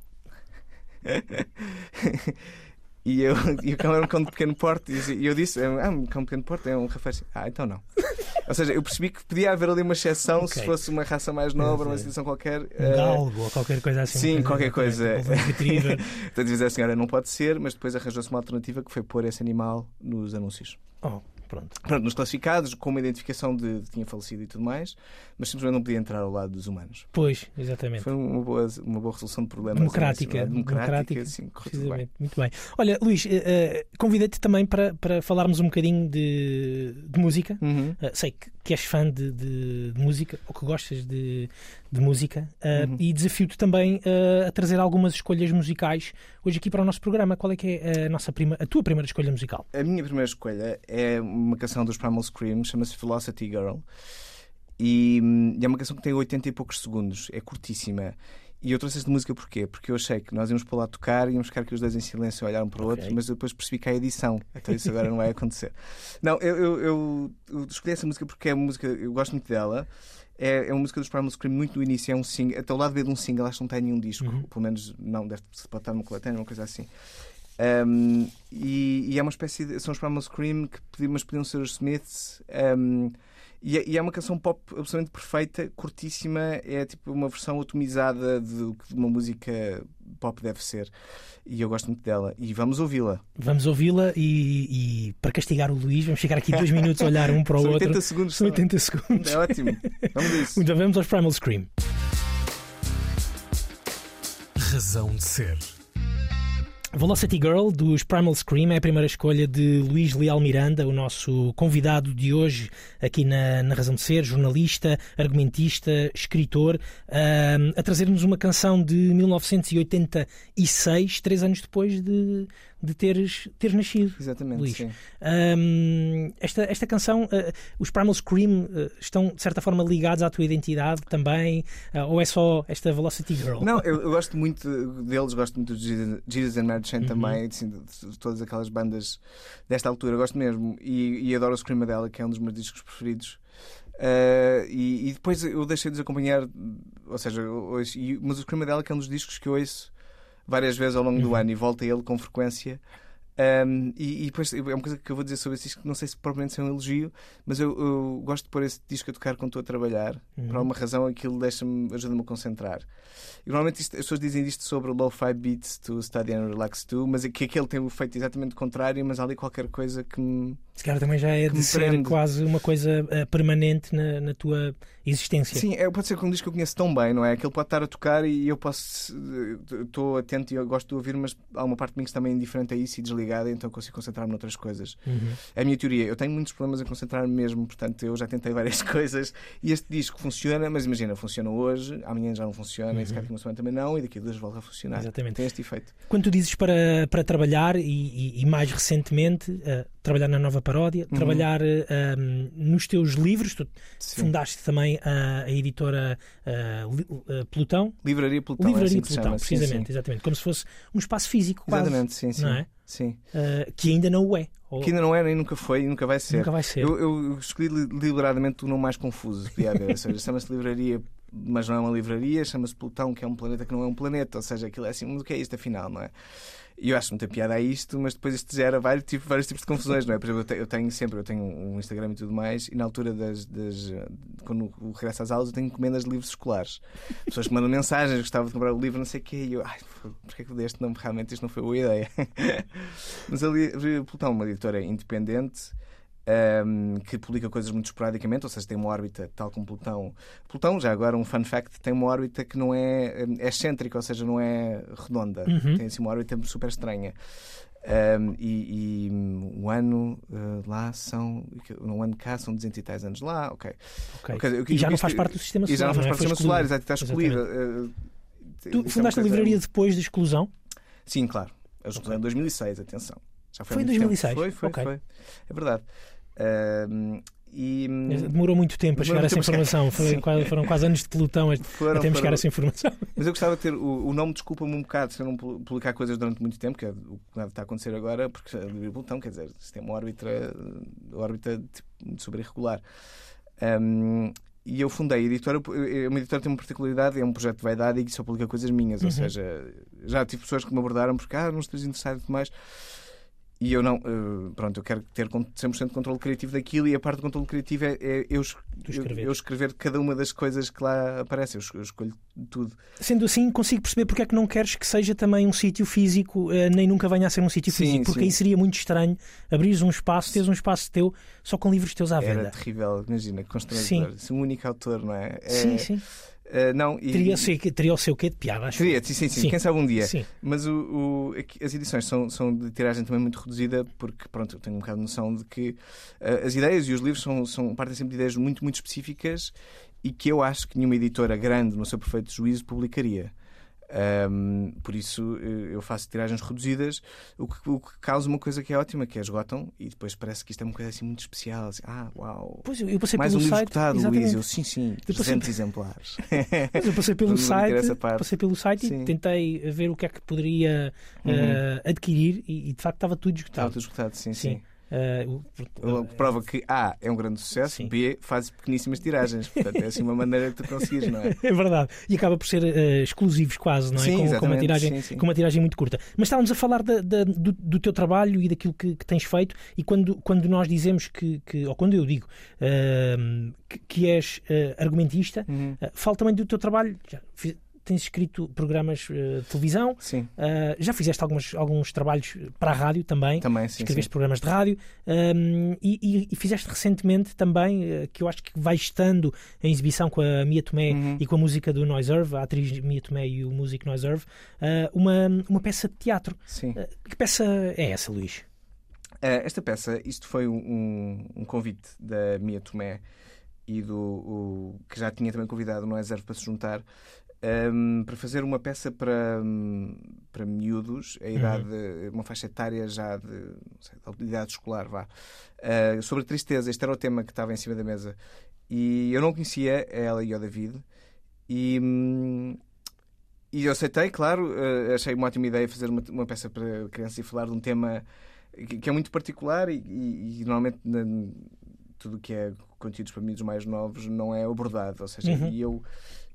Speaker 2: E, eu, e o cão era um cão de pequeno porte. E eu disse: Ah, um cão de pequeno porte é um rafeixe. Ah, então não. Ou seja, eu percebi que podia haver ali uma exceção
Speaker 1: Ok.
Speaker 2: se fosse uma raça mais nobre, uma
Speaker 1: Sim.
Speaker 2: instituição qualquer.
Speaker 1: Um
Speaker 2: eh,
Speaker 1: galgo ou qualquer coisa assim.
Speaker 2: sim, qualquer coisa. Portanto, dizer a senhora não pode ser, mas depois arranjou-se uma alternativa que foi pôr esse animal nos anúncios.
Speaker 1: Oh, pronto.
Speaker 2: Pronto, nos classificados, com uma identificação de, de tinha falecido e tudo mais, mas simplesmente não podia entrar ao lado dos humanos.
Speaker 1: Pois, exatamente.
Speaker 2: Foi uma boa, uma boa resolução de problemas.
Speaker 1: Democrática,
Speaker 2: é? democrática,
Speaker 1: democrática,
Speaker 2: sim, tudo bem.
Speaker 1: Precisamente, muito bem. Olha, Luís, eh, convidei-te também para, para falarmos um bocadinho de, de música.
Speaker 2: Uhum.
Speaker 1: Uh, sei que, que és fã de, de- de música ou que gostas de, de música uh,
Speaker 2: Uhum.
Speaker 1: e desafio-te também uh, a trazer algumas escolhas musicais hoje aqui para o nosso programa. Qual é que é a, nossa prima, a tua primeira escolha musical?
Speaker 2: A minha primeira escolha é uma canção dos Primal Scream, chama-se Velocity Girl. E, hum, e é uma canção que tem 80 e poucos segundos, é curtíssima. E eu trouxe esta música porquê? Porque eu achei que nós íamos para lá tocar, íamos ficar aqui os dois em silêncio a olhar um para o
Speaker 1: Ok.
Speaker 2: outro, mas depois percebi que há edição. Então isso agora não vai acontecer. Não, eu, eu, eu- eu escolhi essa música porque é uma música, eu gosto muito dela. É, é uma música dos Primal Scream muito do início, é um single, até o lado B de um single, acho que não tem nenhum disco,
Speaker 1: Uhum.
Speaker 2: pelo menos não, deve pode estar numa coletânea, uma coisa assim. Um, e, e é uma espécie de. São os Primal Scream, que podiam, mas podiam ser os Smiths. um, e, é, e é uma canção pop absolutamente perfeita, curtíssima. É tipo uma versão atomizada de que uma música pop deve ser. E eu gosto muito dela. E vamos ouvi-la.
Speaker 1: Vamos ouvi-la e, e para castigar o Luís, vamos ficar aqui dois minutos a olhar um para o
Speaker 2: São
Speaker 1: outro.
Speaker 2: 80 segundos.
Speaker 1: São
Speaker 2: só.
Speaker 1: 80 segundos.
Speaker 2: É ótimo. Vamos a isso.
Speaker 1: Então vamos aos Primal Scream.
Speaker 3: Razão de ser.
Speaker 1: Velocity Girl dos Primal Scream é a primeira escolha de Luís Leal Miranda, o nosso convidado de hoje aqui na, na Razão de Ser, jornalista, argumentista, escritor, a trazer-nos uma canção de 1986, três anos depois de, de teres, teres nascido.
Speaker 2: Exatamente.
Speaker 1: Luís.
Speaker 2: Sim.
Speaker 1: Ahm, esta, esta canção, ah, os Primal Scream ah, estão de certa forma ligados à tua identidade também, Ah, ou é só esta Velocity Girl?
Speaker 2: Não, eu, eu gosto muito deles, gosto muito de Jesus- and Mary Chain
Speaker 1: Uhum.
Speaker 2: também, assim, de, de todas aquelas bandas desta altura, gosto mesmo. E, e adoro o Screamadella, que é um dos meus discos preferidos. Ah, e, e depois eu deixei de os acompanhar, ou seja, mas o Screamadella, que é um dos discos que eu ouço várias vezes ao longo do
Speaker 1: Uhum.
Speaker 2: ano e volto a ele com frequência. Um, e, e depois é uma coisa que eu vou dizer sobre esse disco, que não sei se propriamente é um elogio, mas eu, eu gosto de pôr esse disco a tocar quando estou a trabalhar.
Speaker 1: Uhum.
Speaker 2: Por alguma razão aquilo deixa-me, ajuda-me a concentrar. E normalmente isto- as pessoas dizem isto sobre o Lo-Fi Beats to Study and Relax to, mas é que aquele tem o efeito exatamente contrário, mas há ali qualquer coisa que me.
Speaker 1: Se calhar também já é de ser quase uma coisa eh, permanente na, na tua existência.
Speaker 2: Sim, é, pode ser que um disco que eu conheço tão bem, não é? Aquele pode estar a tocar e eu posso. Estou atento e eu gosto de ouvir, mas há uma parte de mim que está também indiferente a isso e desligada, então consigo concentrar-me noutras coisas.
Speaker 1: Uhum.
Speaker 2: É a minha teoria. Eu tenho muitos problemas em concentrar-me mesmo, portanto, eu já tentei várias coisas e este disco funciona, mas imagina, funciona hoje, amanhã já não funciona, e se calhar a uma semana também não, e daqui a duas volta a funcionar.
Speaker 1: Exatamente.
Speaker 2: Tem este efeito.
Speaker 1: Quando tu dizes para, para trabalhar e, e- e mais recentemente eh, trabalhar na nova paródia,
Speaker 2: Uhum.
Speaker 1: trabalhar um, nos teus livros, tu
Speaker 2: Sim.
Speaker 1: fundaste também a, a editora eh, eh, Plutão,
Speaker 2: Livraria Plutão. é
Speaker 1: Livraria
Speaker 2: assim que se
Speaker 1: Plutão,
Speaker 2: chama. Sim,
Speaker 1: precisamente,
Speaker 2: sim.
Speaker 1: exatamente, como se fosse um espaço físico quase,
Speaker 2: Exatamente, sim, sim.
Speaker 1: não é?
Speaker 2: Sim.
Speaker 1: Eh, que ainda não o é. Ou
Speaker 2: Que ainda não era e nunca foi e nunca vai ser.
Speaker 1: nunca vai ser.
Speaker 2: Eu, eu escolhi li- deliberadamente o nome mais confuso que podia haver. Ou seja, chama-se Livraria, mas não é uma livraria, chama-se Plutão, que é um planeta que não é um planeta. Ou seja, aquilo é assim, mas o que é isto afinal, não é? E eu acho muita piada a isto, mas depois isto gera vários, tipo, vários tipos de confusões, não é? Por exemplo, eu te- eu tenho, sempre, eu tenho um Instagram e tudo mais, e na altura das. das quando regresso às aulas, eu tenho encomendas de livros escolares. Pessoas que mandam mensagens, gostava de comprar o livro, não sei o quê, e eu, ai, porquê que eu dei este nome? Realmente isto não foi boa ideia. mas ali, Plutão, é uma editora independente um, que publica coisas muito esporadicamente, ou seja, tem uma órbita tal como Plutão. Plutão, já agora um fun fact, tem uma órbita que não é, é excêntrica, ou seja, não é redonda.
Speaker 1: Uhum.
Speaker 2: Tem assim uma órbita super estranha. Um, e, e, hum, o ano uh, lá são. No ano cá são 200 e tais anos lá, ok.
Speaker 1: Ok.
Speaker 2: Ok, eu-
Speaker 1: e já
Speaker 2: eu-
Speaker 1: não faz parte do sistema
Speaker 2: E já
Speaker 1: solar.
Speaker 2: não faz
Speaker 1: é?
Speaker 2: parte do
Speaker 1: Foi
Speaker 2: sistema solar, exato, está excluída. Uh,
Speaker 1: Tu
Speaker 2: é
Speaker 1: fundaste a livraria depois da exclusão?
Speaker 2: Sim, claro. Eu
Speaker 1: Ok.
Speaker 2: okay. em 2006, atenção. Já
Speaker 1: Foi em
Speaker 2: há muito
Speaker 1: 2006?
Speaker 2: Tempo. Foi, foi,
Speaker 1: Ok.
Speaker 2: foi. É verdade. E,
Speaker 1: Demorou muito tempo a chegar a essa informação. Foi foram quase anos de pelotão
Speaker 2: foram,
Speaker 1: até me chegar a essa informação.
Speaker 2: Mas eu gostava de ter. O, o nome desculpa-me um bocado se eu não pu- publicar coisas durante muito tempo, que é o que estar a acontecer agora, porque a Livre Bulletão, quer dizer, isto é uma órbita, órbita tipo, super irregular. Um, e eu fundei a editora. Uma editora tem uma particularidade, é um projeto de vaidade e que só publica coisas minhas. Ou
Speaker 1: Uhum.
Speaker 2: seja, já tive pessoas que me abordaram porque, ah, não estás interessado tudo mais. E eu não, eh, pronto, eu quero ter con- 100% de controle criativo daquilo e a parte do controle criativo é, é eu, es-
Speaker 1: Tu
Speaker 2: eu, eu escrever cada uma das coisas que lá aparecem. Eu, es- eu escolho tudo.
Speaker 1: Sendo assim, consigo perceber porque é que não queres que seja também um sítio físico, eh, nem nunca venha a ser um sítio
Speaker 2: Sim,
Speaker 1: físico, porque
Speaker 2: sim.
Speaker 1: aí seria muito estranho abrires um espaço, teres um espaço teu só com livros teus à
Speaker 2: Era
Speaker 1: venda.
Speaker 2: terrível, imagina, constrangedor. Ser um único autor, não é? É,
Speaker 1: Sim, sim.
Speaker 2: Eh, não, e,
Speaker 1: Teria, o seu, teria o seu quê de piada, acho.
Speaker 2: Teria, sim, sim, sim, quem sabe um dia.
Speaker 1: Sim.
Speaker 2: Mas o, o- as edições são, são de tiragem também muito reduzida, porque pronto, eu tenho um bocado de noção de que eh, as ideias e os livros são, são partem sempre de ideias muito, muito específicas e que eu acho que nenhuma editora grande, no seu perfeito juízo, publicaria. Ahm, por isso eh, eu faço tiragens reduzidas, o que, o que causa uma coisa que é ótima, que é esgotam, e depois parece que isto é uma coisa assim muito especial. assim, ah, uau!
Speaker 1: Pois eu, passei
Speaker 2: Mais um
Speaker 1: pelo
Speaker 2: livro
Speaker 1: site.
Speaker 2: esgotado,
Speaker 1: exatamente.
Speaker 2: Luís. Eu, sim, sim,
Speaker 1: Eu passei-
Speaker 2: 300 exemplares.
Speaker 1: Mas eu passei pelo site, passei pelo site e tentei ver o que é que poderia
Speaker 2: Uhum.
Speaker 1: eh, adquirir e, e, de facto estava tudo
Speaker 2: Estava
Speaker 1: esgotado.
Speaker 2: tudo esgotado, sim,
Speaker 1: Sim.
Speaker 2: sim. Que prova que A é um grande sucesso,
Speaker 1: Sim.
Speaker 2: B faz pequeníssimas tiragens. Portanto, é assim uma maneira de tu conseguires, não é?
Speaker 1: É verdade. E acaba por ser eh, exclusivos quase, não é?
Speaker 2: Sim,
Speaker 1: com, com, uma tiragem,
Speaker 2: Sim,
Speaker 1: com uma tiragem muito curta. Mas estávamos a falar da- da- do, do teu trabalho e daquilo que, que tens feito, e quando, quando nós dizemos que, que- ou quando eu digo ehm, que, que és argumentista,
Speaker 2: Uhum.
Speaker 1: falo também do teu trabalho. Já fiz- tens escrito programas eh, de televisão,
Speaker 2: Sim,
Speaker 1: eh, já fizeste algumas, alguns trabalhos para a rádio também.
Speaker 2: também, sim.
Speaker 1: Escreveste
Speaker 2: sim.
Speaker 1: programas de rádio ehm, e, e- fizeste recentemente também, eh, que eu acho que vai estando em exibição com a Mia Tomé
Speaker 2: Uhum.
Speaker 1: e com a música do Noiserve, a atriz Mia Tomé e o músico Noiserve, eh, uma, uma peça de teatro.
Speaker 2: Sim.
Speaker 1: Eh, que peça é essa, Luís?
Speaker 2: Esta peça, isto foi um, um- um convite da Mia Tomé e do o- que já tinha também convidado o Não é Zero para se juntar ehm, para fazer uma peça para, hum, para miúdos, a idade, uma faixa etária já de, sei, de idade escolar, vá, Eh, sobre a tristeza. Este era o tema que estava em cima da mesa. E eu não conhecia ela e o David. E, hum, e eu aceitei, claro, eh, achei uma ótima ideia fazer uma, uma peça para crianças e falar de um tema que, que é muito particular e, e- e normalmente na- tudo o que é conteúdos para miúdos mais novos não é abordado. Ou seja,
Speaker 1: Uhum.
Speaker 2: e eu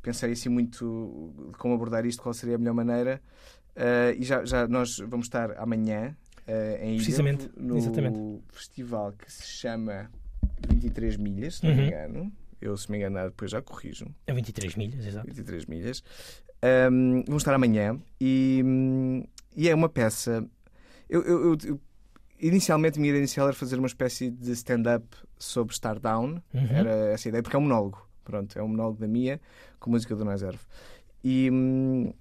Speaker 2: pensei assim muito de como abordar isto, qual seria a melhor maneira. Eh, e já, já nós vamos estar amanhã eh, em Ilha,
Speaker 1: Precisamente,
Speaker 2: no
Speaker 1: exatamente.
Speaker 2: festival que se chama 23 Milhas, se não
Speaker 1: Uhum.
Speaker 2: me engano. Eu, se me enganar, depois já corrijo.
Speaker 1: É 23 milhas, exato.
Speaker 2: 23 milhas. Um, vamos estar amanhã e, e é uma peça. Eu, eu- eu- eu- inicialmente, a minha ideia inicial era fazer uma espécie de stand-up sobre Star Down.
Speaker 1: Uhum.
Speaker 2: Era essa a ideia, porque é um monólogo. Pronto, é um monólogo da Mia com música do Nazarve. E. hum,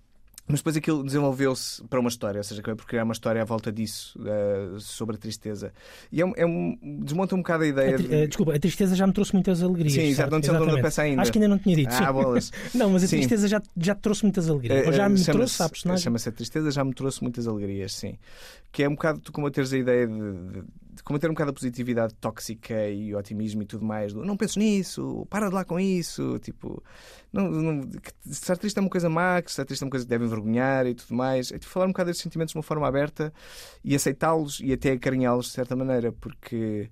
Speaker 2: mas depois aquilo desenvolveu-se para uma história, ou seja, acabei por criar uma história à volta disso, eh, sobre a tristeza. E é é um- desmonta um bocado a
Speaker 1: A
Speaker 2: ideia.
Speaker 1: tri-
Speaker 2: de-
Speaker 1: eh, desculpa, a tristeza já me trouxe muitas alegrias.
Speaker 2: Sim, exato,
Speaker 1: certo?
Speaker 2: não nome da
Speaker 1: Exatamente.
Speaker 2: peça ainda.
Speaker 1: Acho que ainda não tinha dito.
Speaker 2: Ah, bolas.
Speaker 1: Não, mas a
Speaker 2: Sim.
Speaker 1: tristeza já, já te trouxe muitas alegrias. Ou já me trouxe à personagem.
Speaker 2: Chama-se a tristeza, já me trouxe muitas alegrias, sim. Que é um bocado tu combateres a ideia de, de, de combater um bocado a positividade tóxica e o otimismo e tudo mais. Do, não penses nisso, para de lá com isso. Tipo, não, não, que estar triste é uma coisa má, que estar triste é uma coisa que deve envergonhar e tudo mais. É tipo, falar um bocado desses sentimentos de uma forma aberta e aceitá-los e até acarinhá-los de certa maneira, porque.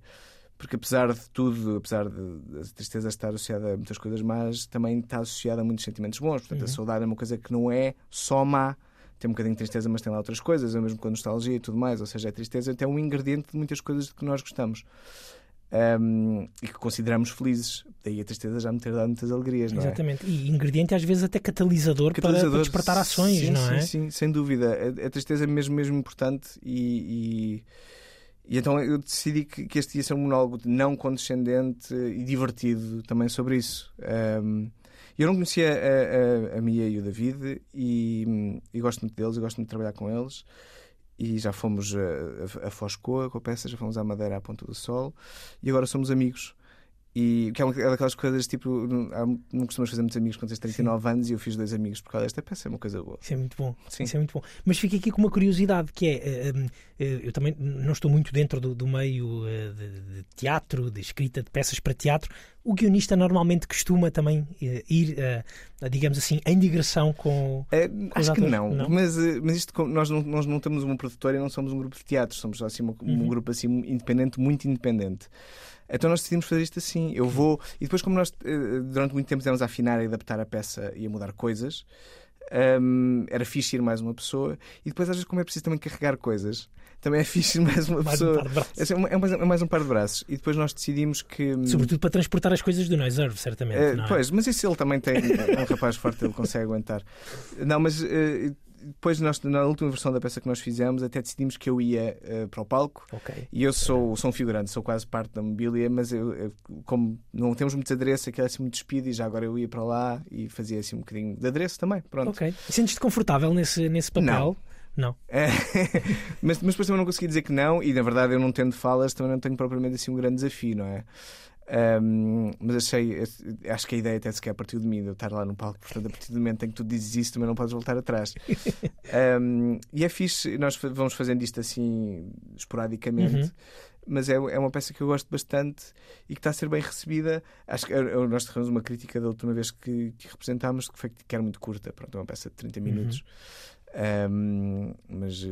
Speaker 2: Porque apesar de tudo, apesar de de a tristeza estar associada a muitas coisas más, também está associada a muitos sentimentos bons. Portanto,
Speaker 1: Uhum.
Speaker 2: a saudade é uma coisa que não é só má. Tem um bocadinho de tristeza, mas tem lá outras coisas, ou mesmo com a nostalgia e tudo mais. Ou seja, a tristeza é um ingrediente de muitas coisas de que nós gostamos. Um, e que consideramos felizes. Daí a tristeza já me ter dado muitas alegrias, não é?
Speaker 1: Exatamente. E ingrediente às vezes até catalisador, para- Para,
Speaker 2: Catalisador,
Speaker 1: despertar ações,
Speaker 2: sim,
Speaker 1: não
Speaker 2: sim,
Speaker 1: é?
Speaker 2: Sim, sem dúvida. A, a tristeza é mesmo, mesmo importante e, e, e então eu decidi que, que este ia ser um monólogo não condescendente e divertido também sobre isso. Um, eu não conhecia a, a, a Mia e o David e, e gosto muito deles, eu gosto muito de trabalhar com eles. E já fomos a, a, a Foscoa com a peça, já fomos à Madeira à Ponta do Sol e agora somos amigos. E que é uma é daquelas coisas tipo. Não, não costumas fazer muitos amigos quando tens 39 Sim. anos e eu fiz dois amigos por causa desta peça, é uma coisa boa.
Speaker 1: Isso é muito bom. Sim. Isso é muito bom. Mas fico aqui com uma curiosidade que é. Eu também não estou muito dentro do, do meio de, de, teatro, de escrita de peças para teatro. O guionista normalmente costuma também ir, digamos assim, em digressão com.
Speaker 2: É, com acho que não, não, Mas, mas isto, nós não, nós não temos uma produtora e não somos um grupo de teatro, somos assim, um, uhum. um grupo assim independente, muito independente. Então nós decidimos fazer isto assim. Eu vou. E depois, como nós eh, durante muito tempo tivemos a afinar e adaptar a peça e a mudar coisas, um, era fixe ir mais uma pessoa. E depois, às vezes, como é preciso também carregar coisas, também é fixe ir mais uma
Speaker 1: mais
Speaker 2: pessoa.
Speaker 1: Um é,
Speaker 2: é, mais, é, mais, um par de braços. E depois nós decidimos que.
Speaker 1: Hum, Sobretudo para transportar as coisas do Noiserve, certamente. Uh,
Speaker 2: é? Pois, mas isso ele também tem. é um rapaz forte, ele consegue aguentar. Não, mas. Uh, depois nós, na última versão da peça que nós fizemos, até decidimos que eu ia uh, para o palco.
Speaker 1: Okay.
Speaker 2: E eu sou, sou um figurante, sou quase parte da mobília, mas eu, eu, como não temos muitos adereços, aquilo é assim muito despido e já agora eu ia para lá e fazia assim um bocadinho de adereço também. Pronto.
Speaker 1: Ok. Sentes-te confortável nesse, nesse papel?
Speaker 2: Não.
Speaker 1: Não.
Speaker 2: É, mas, mas depois também não consegui dizer que não, e na verdade eu não tendo falas, também não tenho propriamente assim um grande desafio, não é? Um, mas achei, acho que a ideia até sequer partiu de mim, de eu estar lá no palco, portanto, a partir do momento em que tu dizes isso, também não podes voltar atrás. um, e é fixe, nós vamos fazendo isto assim esporadicamente. Uhum. Mas é, é uma peça que eu gosto bastante e que está a ser bem recebida. Acho que nós tivemos uma crítica da última vez que, que representámos, que foi que era muito curta. Pronto, é uma peça de 30 uhum. minutos. Uhum. Um, mas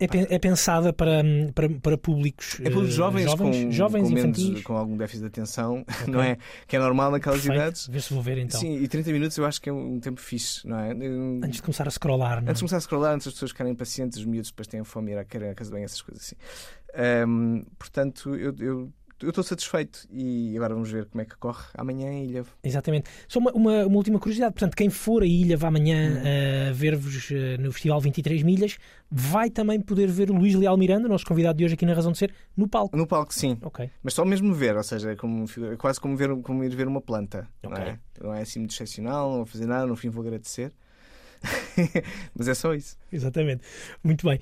Speaker 1: é, é, pensada para, para, para públicos
Speaker 2: é públicos jovens,
Speaker 1: jovens,
Speaker 2: com,
Speaker 1: jovens
Speaker 2: com,
Speaker 1: menos,
Speaker 2: com algum déficit de atenção, okay. não é? Que é normal naquelas
Speaker 1: Perfeito.
Speaker 2: idades.
Speaker 1: Vê se vou ver então.
Speaker 2: Sim, e 30 minutos eu acho que é um tempo fixe, não é?
Speaker 1: Antes de começar a scrollar, não é?
Speaker 2: Antes de começar a scrollar, antes as pessoas ficarem impacientes, os miúdos depois têm fome e ir à casa bem, essas coisas assim. Um, portanto, eu, eu eu estou satisfeito e agora vamos ver como é que corre amanhã em Ilha.
Speaker 1: Exatamente. Só uma, uma, uma, última curiosidade: portanto, quem for a Ilha vá amanhã hum. uh, ver-vos uh, no Festival 23 Milhas, vai também poder ver o Luís Leal Miranda, nosso convidado de hoje aqui na Razão de Ser, no palco.
Speaker 2: No palco, sim.
Speaker 1: Ok.
Speaker 2: Mas só mesmo ver, ou seja, é como, é quase como, ver, como ir ver uma planta. Okay. Não, é? não é assim muito excepcional, não vou fazer nada, no fim vou agradecer. Mas é só isso.
Speaker 1: Exatamente. Muito bem.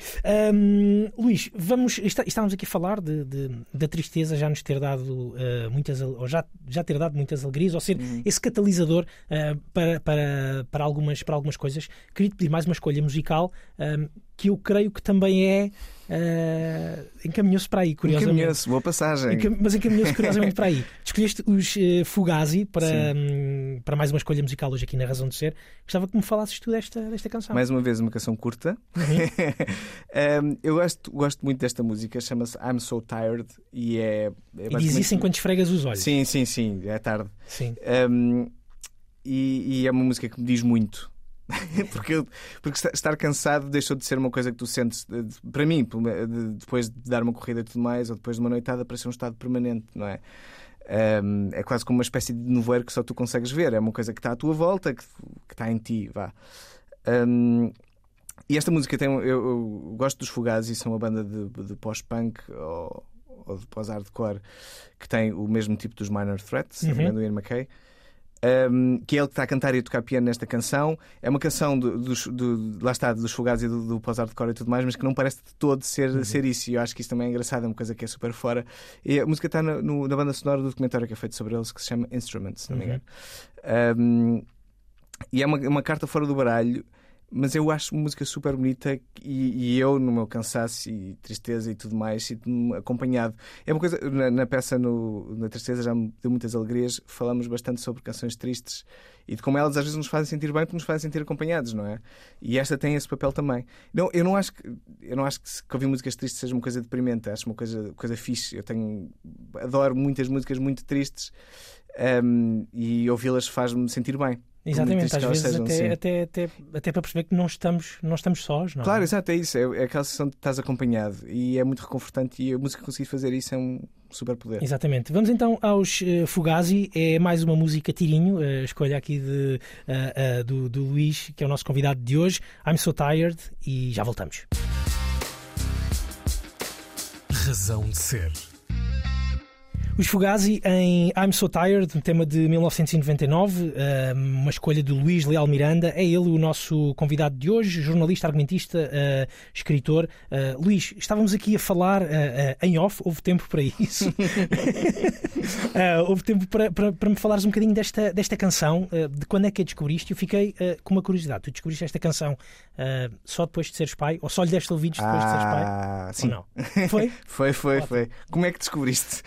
Speaker 1: Um, Luís, vamos, está, estávamos aqui a falar de, de, da tristeza já nos ter dado uh, muitas, ou já, já ter dado muitas alegrias, ou ser uhum. esse catalisador uh, para, para, para, algumas, para algumas coisas. Queria te pedir mais uma escolha musical um, que eu creio que também é Uh, encaminhou-se para aí, curiosamente.
Speaker 2: Encaminhou-se, boa passagem.
Speaker 1: Encam mas encaminhou-se curiosamente para aí. Escolheste os uh, Fugazi para, um, para mais uma escolha musical hoje aqui na Razão de Ser. Gostava que me falasses tu desta, desta canção.
Speaker 2: Mais uma vez, uma canção curta. Uhum. um, eu gosto, gosto muito desta música, chama-se I'm So Tired e é. é
Speaker 1: e diz isso enquanto esfregas os olhos.
Speaker 2: Sim, sim, sim, é tarde.
Speaker 1: Sim.
Speaker 2: Um, e, e é uma música que me diz muito. porque, porque estar cansado deixou de ser uma coisa que tu sentes, para mim, depois de dar uma corrida e tudo mais, ou depois de uma noitada, para ser um estado permanente, não é? É quase como uma espécie de nevoeiro que só tu consegues ver. É uma coisa que está à tua volta, que, que está em ti. Vá. Um, e esta música tem. Eu, eu gosto dos Fugazzi, são uma banda de, de pós-punk ou, ou de pós-hardcore que tem o mesmo tipo dos Minor Threats, uhum. do Ian McKay um, que é ele que está a cantar e a tocar piano nesta canção. É uma canção do, do, do lá está, dos Fugazi e do, do pós-hardcore e tudo mais, mas que não parece de todo ser, uhum. ser isso. E eu acho que isso também é engraçado, é uma coisa que é super fora. E a música está no, na banda sonora do documentário que é feito sobre eles, que se chama Instruments, se não me engano. Uhum. Um, e é uma, uma carta fora do baralho mas eu acho música super bonita e, e, eu, no meu cansaço e tristeza e tudo mais, sinto-me acompanhado. É uma coisa, na, na, peça no, na Tristeza já me deu muitas alegrias, falamos bastante sobre canções tristes e de como elas às vezes nos fazem sentir bem porque nos fazem sentir acompanhados, não é? E esta tem esse papel também. Não, eu não acho que, eu não acho que, que ouvir músicas tristes seja uma coisa deprimente, acho uma coisa, coisa fixe. Eu tenho, adoro muitas músicas muito tristes um, e ouvi-las faz-me sentir bem.
Speaker 1: Exatamente, às vezes sejam, até, até, até, até, para perceber que não estamos, não estamos sós. Não é?
Speaker 2: claro, exato, é isso. É, é aquela sensação de que estás acompanhado e é muito reconfortante e a música conseguir fazer isso é um super poder.
Speaker 1: Exatamente. Vamos então aos uh, Fugazi. É mais uma música tirinho, uh, escolha aqui de, uh, uh, do, do Luís, que é o nosso convidado de hoje. I'm So Tired e já voltamos.
Speaker 3: Razão de ser.
Speaker 1: Os Fugazi em I'm So Tired, um tema de 1999, eh, uma escolha de Luís Leal Miranda. É ele o nosso convidado de hoje, jornalista, argumentista, eh, escritor. Eh, Luís, estávamos aqui a falar em off, houve tempo para isso. Uh, houve tempo para, para, para, me falares um bocadinho desta, desta canção, uh, de quando é que a descobriste. Eu fiquei uh, com uma curiosidade. Tu descobriste esta canção só depois de seres pai? Ou só lhe deste ouvidos depois ah, de seres pai?
Speaker 2: Sim.
Speaker 1: Ou não? Foi?
Speaker 2: foi, foi, Ótimo. foi. Como é que descobriste?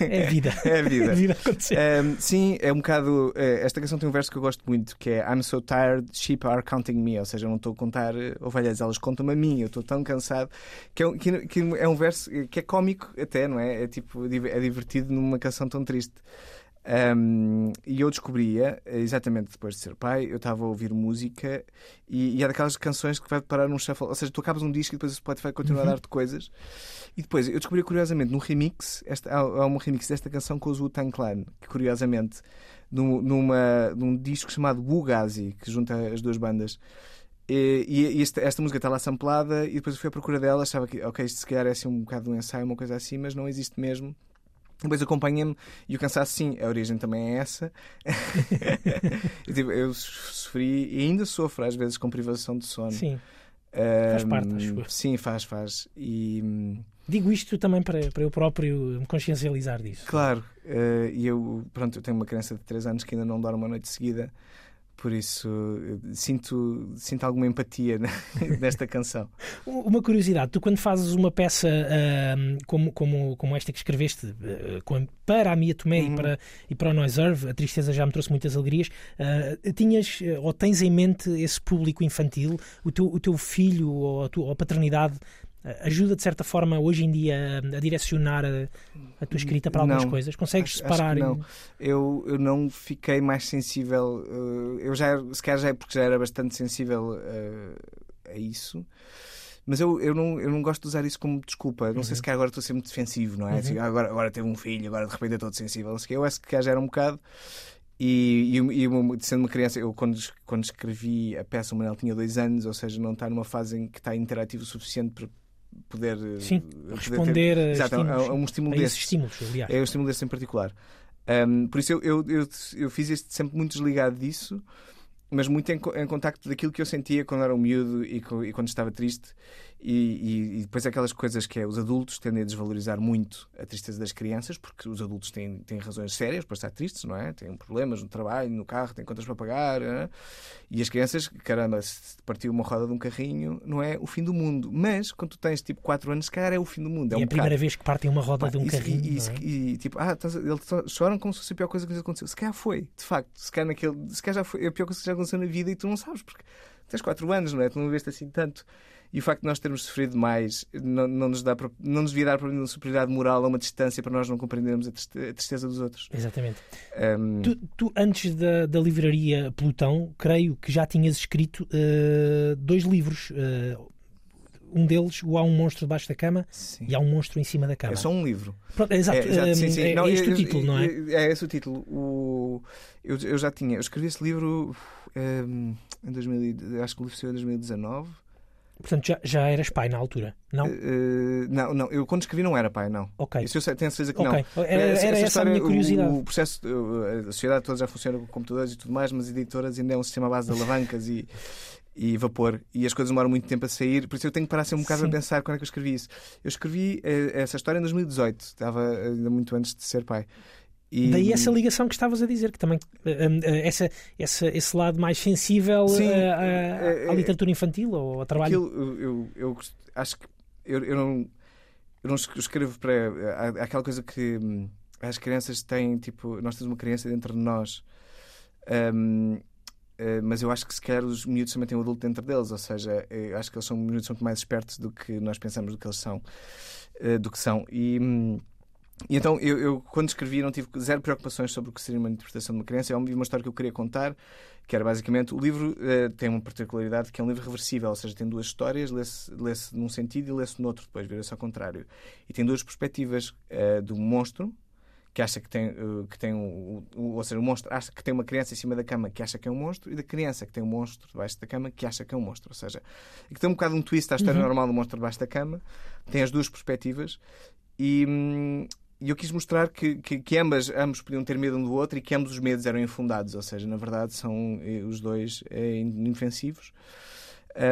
Speaker 1: É a vida.
Speaker 2: é vida.
Speaker 1: é vida acontecer.
Speaker 2: Um, sim, é um bocado. esta canção tem um verso que eu gosto muito que é I'm so tired, sheep are counting me. Ou seja, eu não estou a contar ovelhas, elas contam-me a mim. Eu estou tão cansado. Que é, um, que, que é um verso que é cómico até, não é? É tipo, é divertido numa canção tão triste. Um, e eu descobria, exatamente depois de ser pai, eu estava a ouvir música e, e é daquelas canções que vai parar num shuffle. Ou seja, tu acabas um disco e depois o Spotify continua uhum. a dar-te coisas. E depois eu descobri curiosamente num remix, esta, há, há um remix desta canção com o Wu Tang Clan, que curiosamente, num, numa, num disco chamado Bugazi, que junta as duas bandas. E, e esta, esta, música está lá samplada e depois eu fui à procura dela, achava que, ok, isto se calhar é assim um bocado de um ensaio, uma coisa assim, mas não existe mesmo. Depois acompanha-me e o cansaço, sim, a origem também é essa. eu, tipo, eu sofri e ainda sofro às vezes com privação de sono.
Speaker 1: Sim. Um, faz parte, acho
Speaker 2: Sim, faz, faz. E. Hum,
Speaker 1: Digo isto também para, para eu próprio me consciencializar disso.
Speaker 2: Claro, uh, e eu, pronto, eu tenho uma criança de 3 anos que ainda não dorme uma noite seguida por isso, sinto, sinto alguma empatia nesta canção.
Speaker 1: Uma curiosidade: tu, quando fazes uma peça uh, como, como, como esta que escreveste uh, para a Mia Tomé uhum. e, para, e para o Noiserve, a tristeza já me trouxe muitas alegrias, uh, tinhas ou tens em mente esse público infantil, o teu, o teu filho ou a, tua, ou a paternidade ajuda de certa forma hoje em dia a, direcionar a, a, tua escrita para algumas
Speaker 2: não,
Speaker 1: coisas? Consegues
Speaker 2: acho,
Speaker 1: separar?
Speaker 2: Acho não. Eu, eu não fiquei mais sensível. Eh, eu já, se calhar já é porque já era bastante sensível a, eh, a isso. Mas eu, eu, não, eu não gosto de usar isso como desculpa. Não uhum. sei se agora estou muito defensivo, não é? Uhum. Assim, agora, agora teve um filho, agora de repente eu estou sensível. Não sei Eu acho que já era um bocado. E, e, e, sendo uma criança, eu quando, quando escrevi a peça, o Manel tinha dois anos, ou seja, não está numa fase em que está interativo o suficiente para poder
Speaker 1: Sim,
Speaker 2: poder
Speaker 1: responder ter, a,
Speaker 2: exato,
Speaker 1: estímulos,
Speaker 2: a, a um estímulo
Speaker 1: a
Speaker 2: desses.
Speaker 1: estímulos, aliás.
Speaker 2: É um estímulo desse em particular. Um, por isso eu, eu, eu, eu, fiz este sempre muito desligado disso, mas muito em, em contacto daquilo que eu sentia quando era um miúdo e, e quando estava triste. E, e, e, depois aquelas coisas que é os adultos tendem a desvalorizar muito a tristeza das crianças, porque os adultos têm, têm razões sérias para estar tristes, não é? Têm problemas no trabalho, no carro, têm contas para pagar. É? E as crianças, caramba, se partiu uma roda de um carrinho, não é o fim do mundo. Mas quando tu tens tipo 4 anos, se calhar é o fim do mundo. É,
Speaker 1: é
Speaker 2: um
Speaker 1: a primeira vez que partem uma roda de um
Speaker 2: isso,
Speaker 1: carrinho.
Speaker 2: E, é? e, tipo, ah, eles choram como se fosse a pior coisa que lhes aconteceu. Se calhar foi, de facto. Se calhar, naquele, se calhar já foi a pior coisa que já aconteceu na vida e tu não sabes, porque tens 4 anos, não é? Tu não veste assim tanto. E o facto de nós termos sofrido mais não, não, nos, dá, não nos devia dar uma superioridade moral a uma distância para nós não compreendermos a tristeza dos outros.
Speaker 1: Exatamente. Um... Tu, tu, antes da, da livraria Plutão, creio que já tinhas escrito uh, dois livros. Uh, um deles, o Há um Monstro debaixo da cama
Speaker 2: sim.
Speaker 1: e Há um Monstro em cima da cama.
Speaker 2: É só um livro.
Speaker 1: Pronto, é, exato, é, exato sim, sim. É, não, é este eu, o título, não é?
Speaker 2: É esse o título. O, eu, eu já tinha. Eu escrevi esse livro um, em 2000, acho que o livro saiu em 2019.
Speaker 1: Portanto, já, já eras pai na altura, não?
Speaker 2: Uh, não, não. Eu quando escrevi não era pai, não.
Speaker 1: Ok.
Speaker 2: Isso eu tenho certeza que
Speaker 1: okay.
Speaker 2: não.
Speaker 1: Era, era essa, essa história, a minha curiosidade.
Speaker 2: O, o, processo, a sociedade toda já funciona com computadores e tudo mais, mas editoras ainda é um sistema à base de alavancas e, e vapor. E as coisas demoram muito tempo a sair, por isso eu tenho que parar sempre um bocado Sim. a pensar quando é que eu escrevi isso. Eu escrevi essa história em 2018, estava ainda muito antes de ser pai.
Speaker 1: E... Daí essa ligação que estavas a dizer, que também eh, eh, essa, essa, esse lado mais sensível Sim, à, à, à, literatura infantil ou ao trabalho.
Speaker 2: Aquilo, eu, eu, acho que eu, eu, não, eu não escrevo para. aquela coisa que hum, as crianças têm, tipo, nós temos uma criança dentro de nós. Um, mas eu acho que se calhar os miúdos também têm um adulto dentro deles, ou seja, eu acho que eles são miúdos muito mais espertos do que nós pensamos do que eles são, do que são. E, hum, e então, eu, eu, quando escrevi, não tive zero preocupações sobre o que seria uma interpretação de uma criança. É uma história que eu queria contar, que era basicamente. O livro uh, tem uma particularidade que é um livro reversível, ou seja, tem duas histórias, lê-se lê num sentido e lê-se no outro, depois vira-se ao contrário. E tem duas perspectivas uh, do monstro, que acha que tem, uh, que tem um, ou seja, o monstro acha que tem uma criança em cima da cama que acha que é um monstro, e da criança que tem um monstro debaixo da cama que acha que é um monstro. Ou seja, e que tem um bocado um twist à história uhum. normal do monstro debaixo da cama, tem as duas perspectivas. E, hum, e eu quis mostrar que, que, que, ambas, ambos podiam ter medo um do outro e que ambos os medos eram infundados, ou seja, na verdade são eh, os dois é, inofensivos.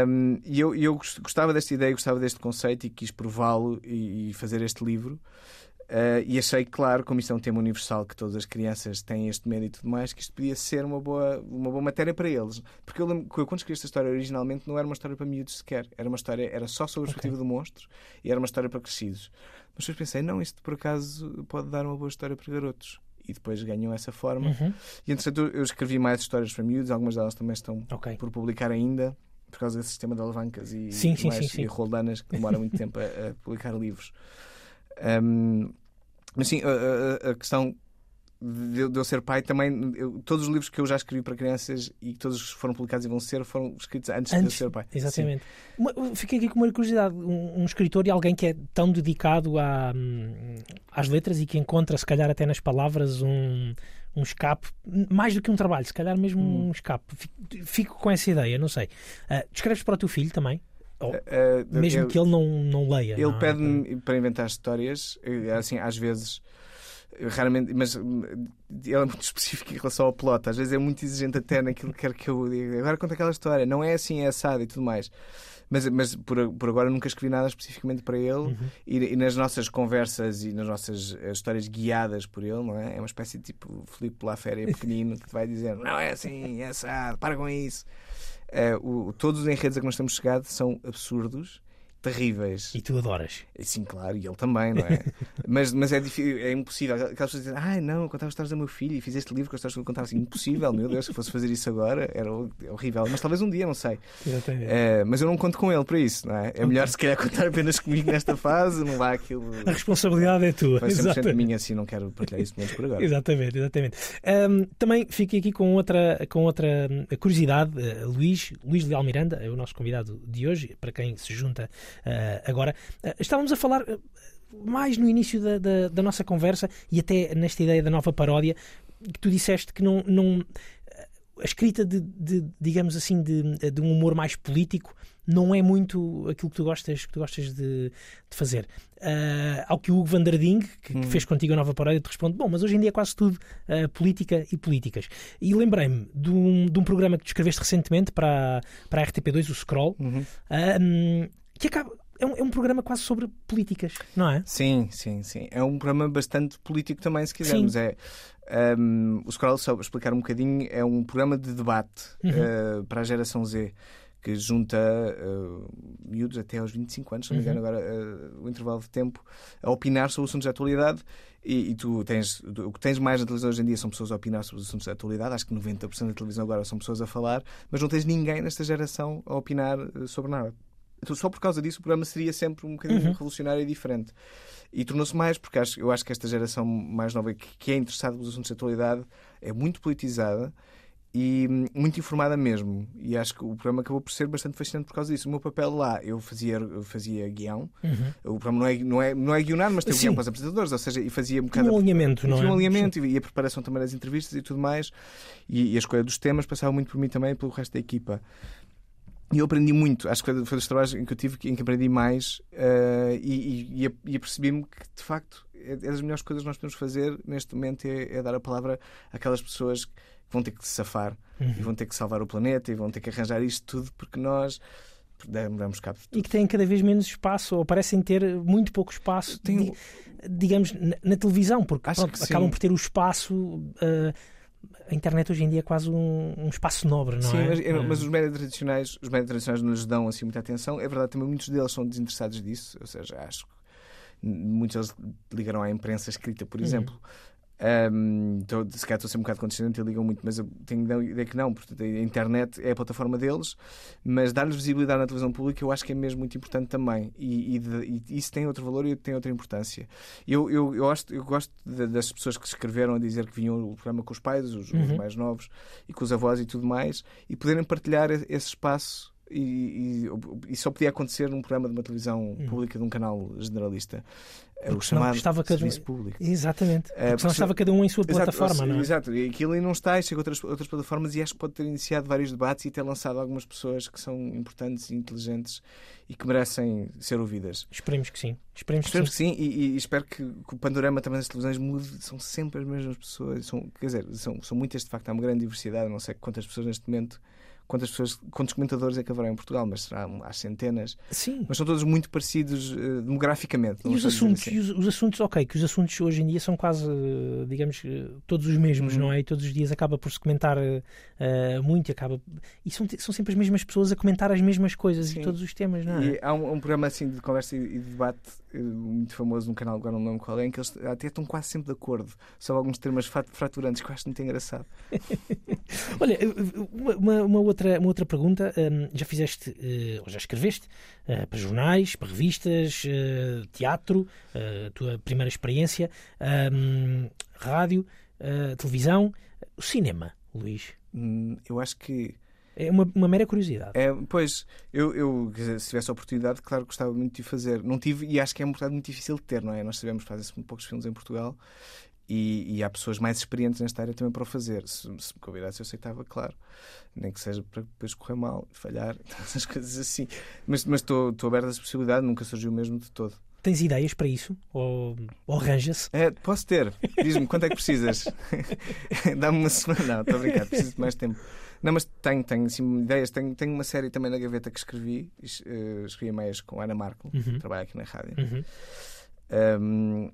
Speaker 2: Um, e eu, eu, gostava desta ideia, gostava deste conceito e quis prová-lo e, e, fazer este livro. Uh, e achei claro, como isto é um tema universal, que todas as crianças têm este medo e tudo mais, que isto podia ser uma boa, uma boa matéria para eles. Porque eu lembro que eu, quando escrevi esta história originalmente, não era uma história para miúdos sequer. Era uma história, era só sobre a perspectiva do monstro e era uma história para crescidos. Mas depois pensei, não, isto por acaso pode dar uma boa história para garotos. E depois ganham essa forma.
Speaker 1: Uhum.
Speaker 2: E entretanto, eu escrevi mais histórias para miúdos, algumas delas também estão
Speaker 1: Ok.
Speaker 2: por publicar ainda, por causa desse sistema de alavancas e,
Speaker 1: Sim, sim,
Speaker 2: mais,
Speaker 1: sim, sim.
Speaker 2: e roldanas que demora muito tempo a, a publicar livros. Ahm, mas sim, a, a- a questão de eu, de eu ser pai também, eu- todos os livros que eu já escrevi para crianças e que todos foram publicados e vão ser, foram escritos antes, de eu
Speaker 1: Antes,
Speaker 2: ser pai.
Speaker 1: Exatamente. Uma- fiquei aqui com uma curiosidade. Um, um escritor e alguém que é tão dedicado à, hum, às letras e que encontra, se calhar, até nas palavras, um, um escape, mais do que um trabalho, se calhar mesmo
Speaker 2: Hum.
Speaker 1: um escape. Fico, fico com essa ideia, não sei. Ah, escreves para o teu filho também?
Speaker 2: Sim. Ah,
Speaker 1: mesmo
Speaker 2: eu-
Speaker 1: que ele não, não leia.
Speaker 2: Ele
Speaker 1: é?
Speaker 2: pede-me para inventar histórias, eh, assim, às vezes, eh, raramente, mas hum, ele é muito específico em relação ao plot. Às vezes é muito exigente até naquilo que quer que eu diga. Agora conta aquela história, não é assim, é assado e tudo mais. Mas, mas por, por agora nunca escrevi nada especificamente para ele
Speaker 1: Uhum.
Speaker 2: e, e nas nossas conversas e nas nossas eh, histórias guiadas por ele, não é? É uma espécie de tipo Filipe Laféria pequenino que te vai dizer não é assim, é assado, para com isso. Eh, o- todos os enredos a que nós temos chegado são absurdos, terríveis.
Speaker 1: E tu adoras.
Speaker 2: Sim, claro, e ele também, não é? mas, mas é, difícil, é impossível. Aquelas pessoas dizem, ai não, eu contava histórias do meu filho e fiz este livro com as histórias que eu contava assim. Impossível, meu Deus, se eu fosse fazer isso agora era horrível. Mas talvez um dia, não sei. Eh, mas eu não conto com ele para isso, não é? É melhor se calhar contar apenas comigo nesta fase, não vá aquilo.
Speaker 1: A responsabilidade é tua.
Speaker 2: Vai 100%
Speaker 1: Exatamente.
Speaker 2: minha, assim, não quero partilhar isso menos por agora.
Speaker 1: Exatamente, exatamente. Ahm, também fiquei aqui com outra, com outra hum, curiosidade. Uh, Luís, Luís Leal Miranda é o nosso convidado de hoje, para quem se junta agora. Uh, estávamos a falar uh, mais no início da, da, da nossa conversa e até nesta ideia da nova paródia, que tu disseste que não. não a escrita de, de, digamos assim, de, de um humor mais político não é muito aquilo que tu gostas, que tu gostas de, de fazer. Ah, ao que o Hugo van der Ding, que, que
Speaker 2: Hum.
Speaker 1: fez contigo a nova paródia, te responde: Bom, mas hoje em dia é quase tudo ah, política e políticas. E lembrei-me de um, de um programa que tu escreveste recentemente para, para a RTP2, o Scroll,
Speaker 2: Uhum.
Speaker 1: hum, que acaba. É um, é um programa quase sobre políticas, não é?
Speaker 2: Sim, sim, sim. É um programa bastante político também, se quisermos. É, um, o Scroll, só para explicar um bocadinho, é um programa de debate
Speaker 1: Uhum.
Speaker 2: uh, para a geração Z que junta uh, miúdos até aos 25 anos, se não me engano,
Speaker 1: Uhum.
Speaker 2: agora uh, o intervalo de tempo, a opinar sobre assuntos de atualidade. E, e tu tens o que tens mais na televisão hoje em dia são pessoas a opinar sobre os assuntos de atualidade. Acho que 90% da televisão agora são pessoas a falar, mas não tens ninguém nesta geração a opinar sobre nada. Então, só por causa disso, o programa seria sempre um bocadinho
Speaker 1: Uhum.
Speaker 2: revolucionário e diferente. E tornou-se mais, porque acho, eu acho que esta geração mais nova que, que é interessada pelos assuntos de atualidade é muito politizada e hum, muito informada mesmo. E acho que o programa acabou por ser bastante fascinante por causa disso. O meu papel lá, eu fazia, eu fazia guião.
Speaker 1: Uhum.
Speaker 2: O programa não é, não é, não é guionado, mas tem
Speaker 1: Sim.
Speaker 2: guião para os apresentadores, ou seja, e fazia um
Speaker 1: Tinha
Speaker 2: bocado.
Speaker 1: um alinhamento, não
Speaker 2: tinha
Speaker 1: é?
Speaker 2: um alinhamento e a preparação também das entrevistas e tudo mais. E, e a escolha dos temas passava muito por mim também e pelo resto da equipa. E eu aprendi muito, acho que foi dos trabalhos em que eu tive em que aprendi mais eh, e, e, e, apercebi-me que de facto é é das melhores coisas que nós podemos fazer neste momento é, é dar a palavra àquelas pessoas que vão ter que se safar
Speaker 1: Uhum.
Speaker 2: e vão ter que salvar o planeta e vão ter que arranjar isto tudo porque nós damos cabo de tudo.
Speaker 1: e que têm cada vez menos espaço, ou parecem ter muito pouco espaço, di- digamos, na, na televisão, porque pronto, acabam por ter o espaço. ah, a internet hoje em dia é quase um, um espaço nobre, não
Speaker 2: Sim,
Speaker 1: é?
Speaker 2: mas, é, mas os médias tradicionais, os médias tradicionais não lhes dão assim muita atenção. É verdade, também muitos deles são desinteressados disso. Ou seja, acho que muitos deles ligaram à imprensa escrita, por
Speaker 1: Uhum.
Speaker 2: Ahm, então, se calhar estou a ser um bocado condescendente e ligam muito, mas eu tenho a ideia que não. Portanto, a internet é a plataforma deles, mas dar-lhes visibilidade na televisão pública eu acho que é mesmo muito importante também. E, e e isso tem outro valor e tem outra importância. Eu, eu, eu, gosto, eu gosto de- das pessoas que escreveram a dizer que vinham o programa com os pais, os, os
Speaker 1: Uhum.
Speaker 2: mais novos, e com os avós e tudo mais, e poderem partilhar esse espaço. E, e, e só podia acontecer num programa de uma televisão pública de um canal generalista. É o
Speaker 1: senão
Speaker 2: chamado
Speaker 1: estava cada-
Speaker 2: serviço público.
Speaker 1: Exatamente. Porque senão
Speaker 2: porque se-
Speaker 1: estava cada um em sua
Speaker 2: Exato,
Speaker 1: plataforma,
Speaker 2: se-
Speaker 1: não é?
Speaker 2: Exato, e aquilo aí não está, e chega a outras, outras plataformas e acho que pode ter iniciado vários debates e ter lançado algumas pessoas que são importantes e inteligentes e que merecem ser ouvidas.
Speaker 1: Esperemos que sim. Esperemos,
Speaker 2: Esperemos
Speaker 1: que sim.
Speaker 2: que sim e, e espero que, que o panorama também das televisões mude. São sempre as mesmas pessoas. São, quer dizer, são, são muitas, de facto, há uma grande diversidade. Não sei quantas pessoas neste momento quantas pessoas, quantos comentadores é que haverá em Portugal, mas será há centenas.
Speaker 1: Sim.
Speaker 2: Mas são todos muito parecidos uh, demograficamente.
Speaker 1: E os assuntos, assim. e os, os, assuntos, ok, que os assuntos hoje em dia são quase, digamos, todos os mesmos, uhum. não é? E todos os dias acaba por se comentar uh, muito, acaba. E são, são sempre as mesmas pessoas a comentar as mesmas coisas Sim. e todos os temas, não é?
Speaker 2: E há um, um programa assim de conversa e, de debate muito famoso num canal, agora não lembro qual é, em que eles até estão quase sempre de acordo sobre alguns temas fraturantes que eu acho muito engraçado.
Speaker 1: Olha, uma, uma, outra, uma outra pergunta. Um, já fizeste, ou já escreveste, para jornais, para revistas, teatro, a tua primeira experiência, um, rádio, televisão, o cinema, Luís?
Speaker 2: Hum, eu acho que
Speaker 1: é uma, uma mera curiosidade.
Speaker 2: É, pois, eu, eu, se tivesse a oportunidade, claro, gostava muito de fazer. Não tive, e acho que é um bocado muito difícil de ter, não é? Nós sabemos que fazem-se muito poucos filmes em Portugal e, e, há pessoas mais experientes nesta área também para o fazer. Se, se me convidasse, eu aceitava, claro. Nem que seja para depois correr mal, falhar, essas coisas assim. Mas, estou aberto a essa possibilidade, nunca surgiu mesmo de todo.
Speaker 1: Tens ideias para isso? Ou, ou arranja-se?
Speaker 2: É, posso ter. Diz-me quanto é que precisas. Dá-me uma semana. Não, estou a brincar, preciso de mais tempo. Não, mas tenho, tenho assim, ideias. Tenho, tenho uma série também na gaveta que escrevi. Uh, escrevi meias com Ana Marco, uhum. que trabalha aqui na rádio. Uhum. Um,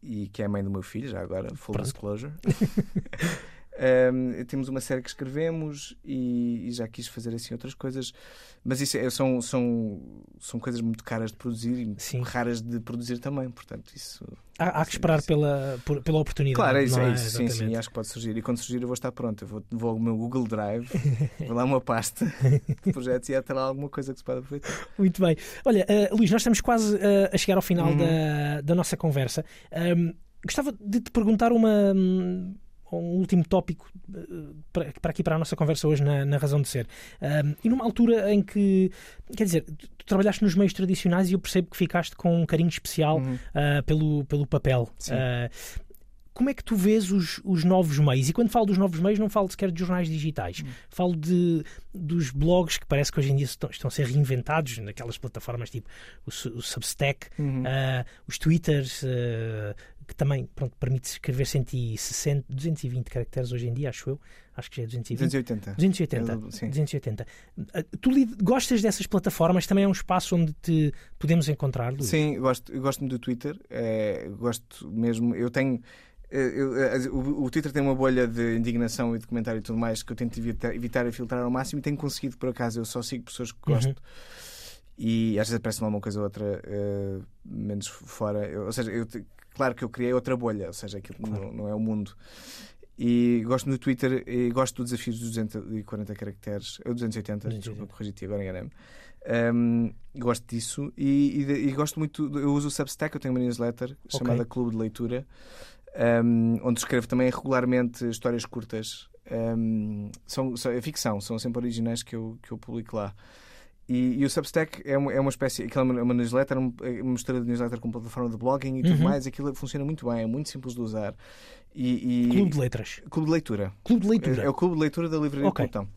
Speaker 2: e que é a mãe do meu filho, já agora, full Pronto. disclosure. Um, temos uma série que escrevemos e, e, já quis fazer assim outras coisas, mas isso é, são, são, são coisas muito caras de produzir e Sim. raras de produzir também, portanto, isso.
Speaker 1: Há, há que esperar pela, por, pela oportunidade.
Speaker 2: Claro, é isso,
Speaker 1: é,
Speaker 2: é isso. sim, sim, acho que pode surgir. E quando surgir, eu vou estar pronto. Eu vou, vou ao meu Google Drive, vou lá uma pasta de projetos e há lá alguma coisa que se pode aproveitar.
Speaker 1: Muito bem. Olha, uh, Luís, nós estamos quase uh, a chegar ao final uhum. da, da nossa conversa. Um, gostava de te perguntar uma um último tópico eh, para, aqui para a nossa conversa hoje na, na razão de ser. Um, e numa altura em que, quer dizer, tu trabalhaste nos meios tradicionais e eu percebo que ficaste com um carinho especial uhum. uh, pelo, pelo papel. Uh, como é que tu vês os, os novos meios? E quando falo dos novos meios, não falo sequer de jornais digitais. Uhum. Falo de, dos blogs que parece que hoje em dia estão, estão a ser reinventados naquelas plataformas tipo o, o Substack, uhum. uh, os Twitters, que também pronto, permite escrever 160, 220 caracteres hoje em dia, acho eu. Acho que já é 220.
Speaker 2: 280.
Speaker 1: 280. Eu, 280. Tu gostas dessas plataformas? Também é um espaço onde te podemos encontrar, Luís?
Speaker 2: Sim, gosto, gosto do Twitter. É, gosto mesmo. Eu tenho. Eu, eu, o, o, Twitter tem uma bolha de indignação e de comentário e tudo mais que eu tento evitar, evitar e filtrar ao máximo e tenho conseguido, por acaso. Eu só sigo pessoas que gosto. Uhum. E às vezes aparece-me uma coisa ou outra, uh, menos fora. Eu, ou seja, eu Claro que eu criei outra bolha, ou seja, aquilo claro. não, não, é o mundo. E gosto do Twitter e gosto do desafio dos 240 caracteres, ou 280, desculpa, corrigi-te agora enganei-me. Um, gosto disso e, e, e, gosto muito. Eu uso o Substack, eu tenho uma newsletter okay. chamada Clube de Leitura, um, onde escrevo também regularmente histórias curtas. Um, são, são, é ficção, são sempre originais que eu, que eu publico lá. E, e, o Substack é uma, é uma espécie, aquilo é uma newsletter, é uma mistura de newsletter com plataforma de blogging e tudo uhum. mais. Aquilo funciona muito bem, é muito simples de usar. E,
Speaker 1: e... Clube de Letras.
Speaker 2: Clube de Leitura.
Speaker 1: Clube de Leitura.
Speaker 2: É, é o Clube de Leitura da Livraria okay. Plutão.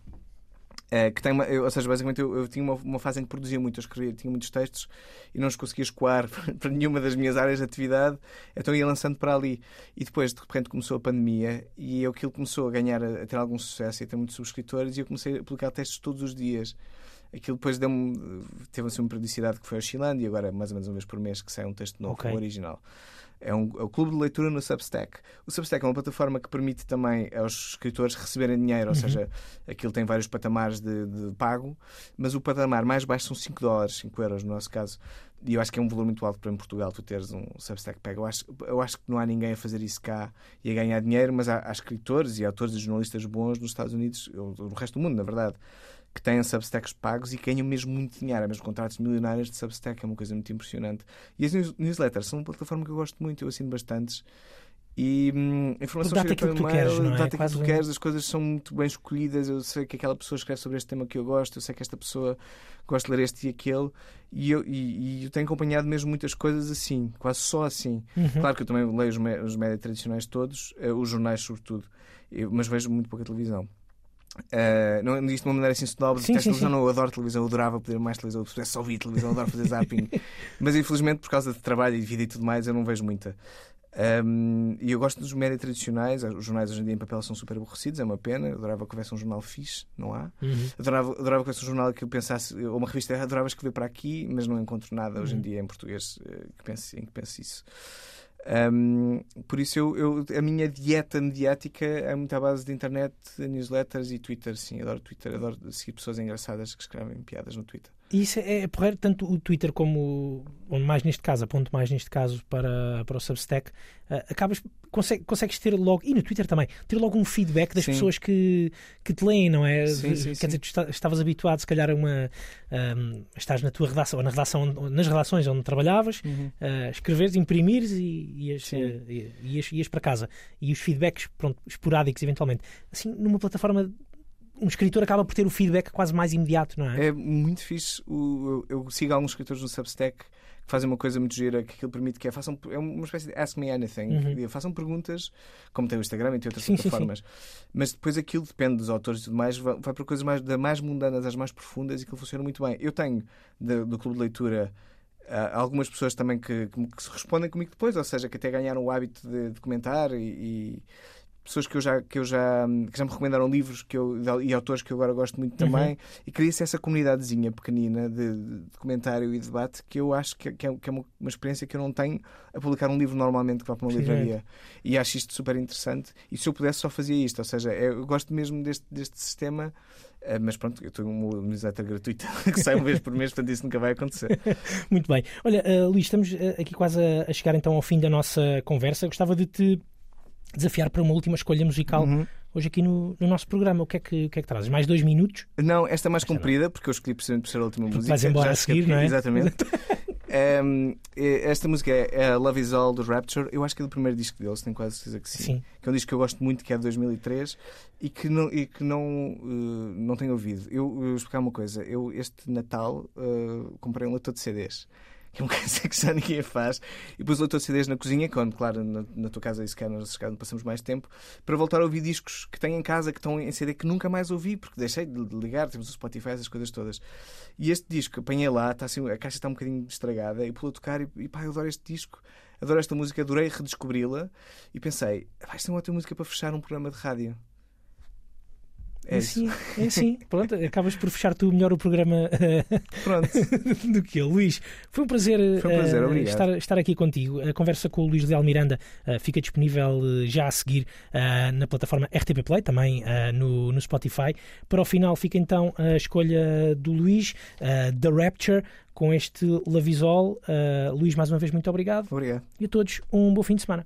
Speaker 2: É, que tem uma, eu, ou seja, basicamente eu, eu tinha uma, uma, fase em que produzia muito, eu escrevia, tinha muitos textos e não os conseguia escoar para nenhuma das minhas áreas de atividade, então ia lançando para ali. E depois, de repente, começou a pandemia e aquilo começou a ganhar, a, a ter algum sucesso e a ter muitos subscritores e eu comecei a publicar textos todos os dias aquilo depois deu teve assim uma periodicidade que foi oscilando e agora mais ou menos uma vez por mês que sai um texto novo, okay. original. É, um, é o clube de leitura no Substack. O Substack é uma plataforma que permite também aos escritores receberem dinheiro, ou uhum. seja, aquilo tem vários patamares de, de, pago, mas o patamar mais baixo são 5 dólares, 5 euros no nosso caso. E eu acho que é um valor muito alto para em Portugal tu teres um Substack Pago. Eu acho, eu acho que não há ninguém a fazer isso cá e a ganhar dinheiro, mas há, há escritores e autores e jornalistas bons nos Estados Unidos, ou no resto do mundo, na verdade que têm Substacks pagos e ganham mesmo muito dinheiro. Há mesmo contratos milionários de Substack, é uma coisa muito impressionante. E as newsletters são uma plataforma que eu gosto muito, eu assino bastantes. E hum, informação
Speaker 1: dá aquilo que tu queres, não é?
Speaker 2: Aquilo que tu queres, as coisas são muito bem escolhidas. Eu sei que aquela pessoa escreve sobre este tema que eu gosto, eu sei que esta pessoa gosta de ler este e aquele, e eu, e, e eu tenho acompanhado mesmo muitas coisas assim, quase só assim. Uhum. Claro que eu também leio os, os médias tradicionais todos, eh, os jornais sobretudo, eu, mas vejo muito pouca televisão. Uh, não isto de uma maneira assim snob, sim, sim, televisão, sim. não, eu adoro televisão, eu adorava poder mais televisão, se pudesse só ouvir televisão, eu adoro fazer zapping, mas infelizmente por causa de trabalho e de vida e tudo mais, eu não vejo muita. Um, e eu gosto dos média tradicionais. Os jornais hoje em dia em papel são super aborrecidos, é uma pena. Eu adorava que houvesse um jornal fixe, não há.
Speaker 1: Uhum.
Speaker 2: Adorava, adorava que houvesse um jornal que eu pensasse, ou uma revista, adorava escrever para aqui, mas não encontro nada hoje em
Speaker 1: Uhum.
Speaker 2: dia em português eh, que pense, em que pense isso. Um, por isso, eu, eu- a minha dieta mediática é muito à base de internet, newsletters e Twitter. Sim, adoro Twitter, adoro seguir pessoas engraçadas que escrevem piadas no Twitter.
Speaker 1: Isso é, é porreiro, tanto o Twitter como, onde mais neste caso, aponto mais neste caso para, para o Substack, ah, acabas, consegue- consegues ter logo, e no Twitter também, ter logo um feedback das
Speaker 2: Sim.
Speaker 1: pessoas que, que te leem, não é?
Speaker 2: Sim, sim,
Speaker 1: Quer dizer, tu está- estavas habituado, se calhar, a uma. ahm, estás na tua redação, ou na redação, nas redações onde trabalhavas, a escreveres, imprimires e ias,
Speaker 2: Sim.
Speaker 1: eh, ias, ias para casa. E os feedbacks, pronto, esporádicos eventualmente. Assim, numa plataforma, um escritor acaba por ter o feedback quase mais imediato, não é?
Speaker 2: É muito fixe. O, eu, eu sigo alguns escritores no Substack que fazem uma coisa muito gira que aquilo permite que é, façam, é uma espécie de Ask Me Anything.
Speaker 1: Uhum.
Speaker 2: que Façam perguntas, como tem o Instagram e tem outras
Speaker 1: Sim, sim, sim.
Speaker 2: plataformas. Mas depois aquilo depende dos autores e tudo mais, vai, vai para coisas mais, da mais mundanas às mais profundas e aquilo funciona muito bem. Eu tenho da- do Clube de Leitura. ah, algumas pessoas também que, que, que se respondem comigo depois, ou seja, que até ganharam o hábito de, de comentar e, e pessoas que eu já que eu já que já me recomendaram livros que eu e autores que eu agora gosto muito também e cria-se essa comunidadezinha pequenina de, de comentário e debate que eu acho que, que é, que é uma, uma experiência que eu não tenho a publicar um livro normalmente que vai para uma livraria e acho isto super interessante e se eu pudesse só fazia isto ou seja eu gosto mesmo deste, deste sistema eh, mas pronto, eu tenho uma newsletter gratuita que sai uma vez por mês, portanto isso nunca vai acontecer.
Speaker 1: Muito bem. Olha, uh, Luís, estamos uh, aqui quase a, a chegar então ao fim da nossa conversa. Gostava de te desafiar para uma última escolha musical
Speaker 2: Uhum.
Speaker 1: hoje aqui no, no nosso programa. O que é que, o que, é que trazes? Mais dois minutos?
Speaker 2: Não, esta é mais
Speaker 1: Esta não.
Speaker 2: comprida, porque eu escolhi precisamente por ser a última
Speaker 1: Porque
Speaker 2: música.
Speaker 1: vais embora a seguir, não é?
Speaker 2: Exatamente. Ehm, eh, esta música é é Love Is All do Rapture. Eu acho que é do primeiro disco deles, tenho quase certeza que sim.
Speaker 1: Sim.
Speaker 2: Que é um disco que eu gosto muito, que é de 2003 e que não, e que não, eh, não tenho ouvido. Eu, eu vou explicar uma coisa. Eu, este Natal, eh, comprei um leitor de CDs. Que é uma coisa que já ninguém faz. E pus o leitor de CDs na cozinha, quando, claro, na, na tua casa, nós se calhar passamos mais tempo, para voltar a ouvir discos que tenho em casa, que estão em CD, que nunca mais ouvi, porque deixei de ligar, temos o Spotify, essas coisas todas. E este disco, apanhei lá, está assim, a caixa está um bocadinho estragada, e pula a tocar, e, e pá, eu adoro este disco, adoro esta música, adorei redescobri-la, e pensei, "Ah, isto é uma ótima música para fechar um programa de rádio. É isso.
Speaker 1: assim, é assim. Pronto, acabas por fechar tu melhor o programa
Speaker 2: Pronto.
Speaker 1: do que eu. Luís, foi um prazer,
Speaker 2: Foi um prazer,
Speaker 1: eh,
Speaker 2: obrigado.
Speaker 1: estar, estar aqui contigo. A conversa com o Luís Leal Miranda eh, fica disponível eh, já a seguir eh, na plataforma RTP Play, também eh, no, no Spotify. Para o final fica então a escolha do Luís, eh, The Rapture, com este Lavisol. Eh, Luís, mais uma vez, muito obrigado.
Speaker 2: Obrigado.
Speaker 1: E a todos, um bom fim de semana.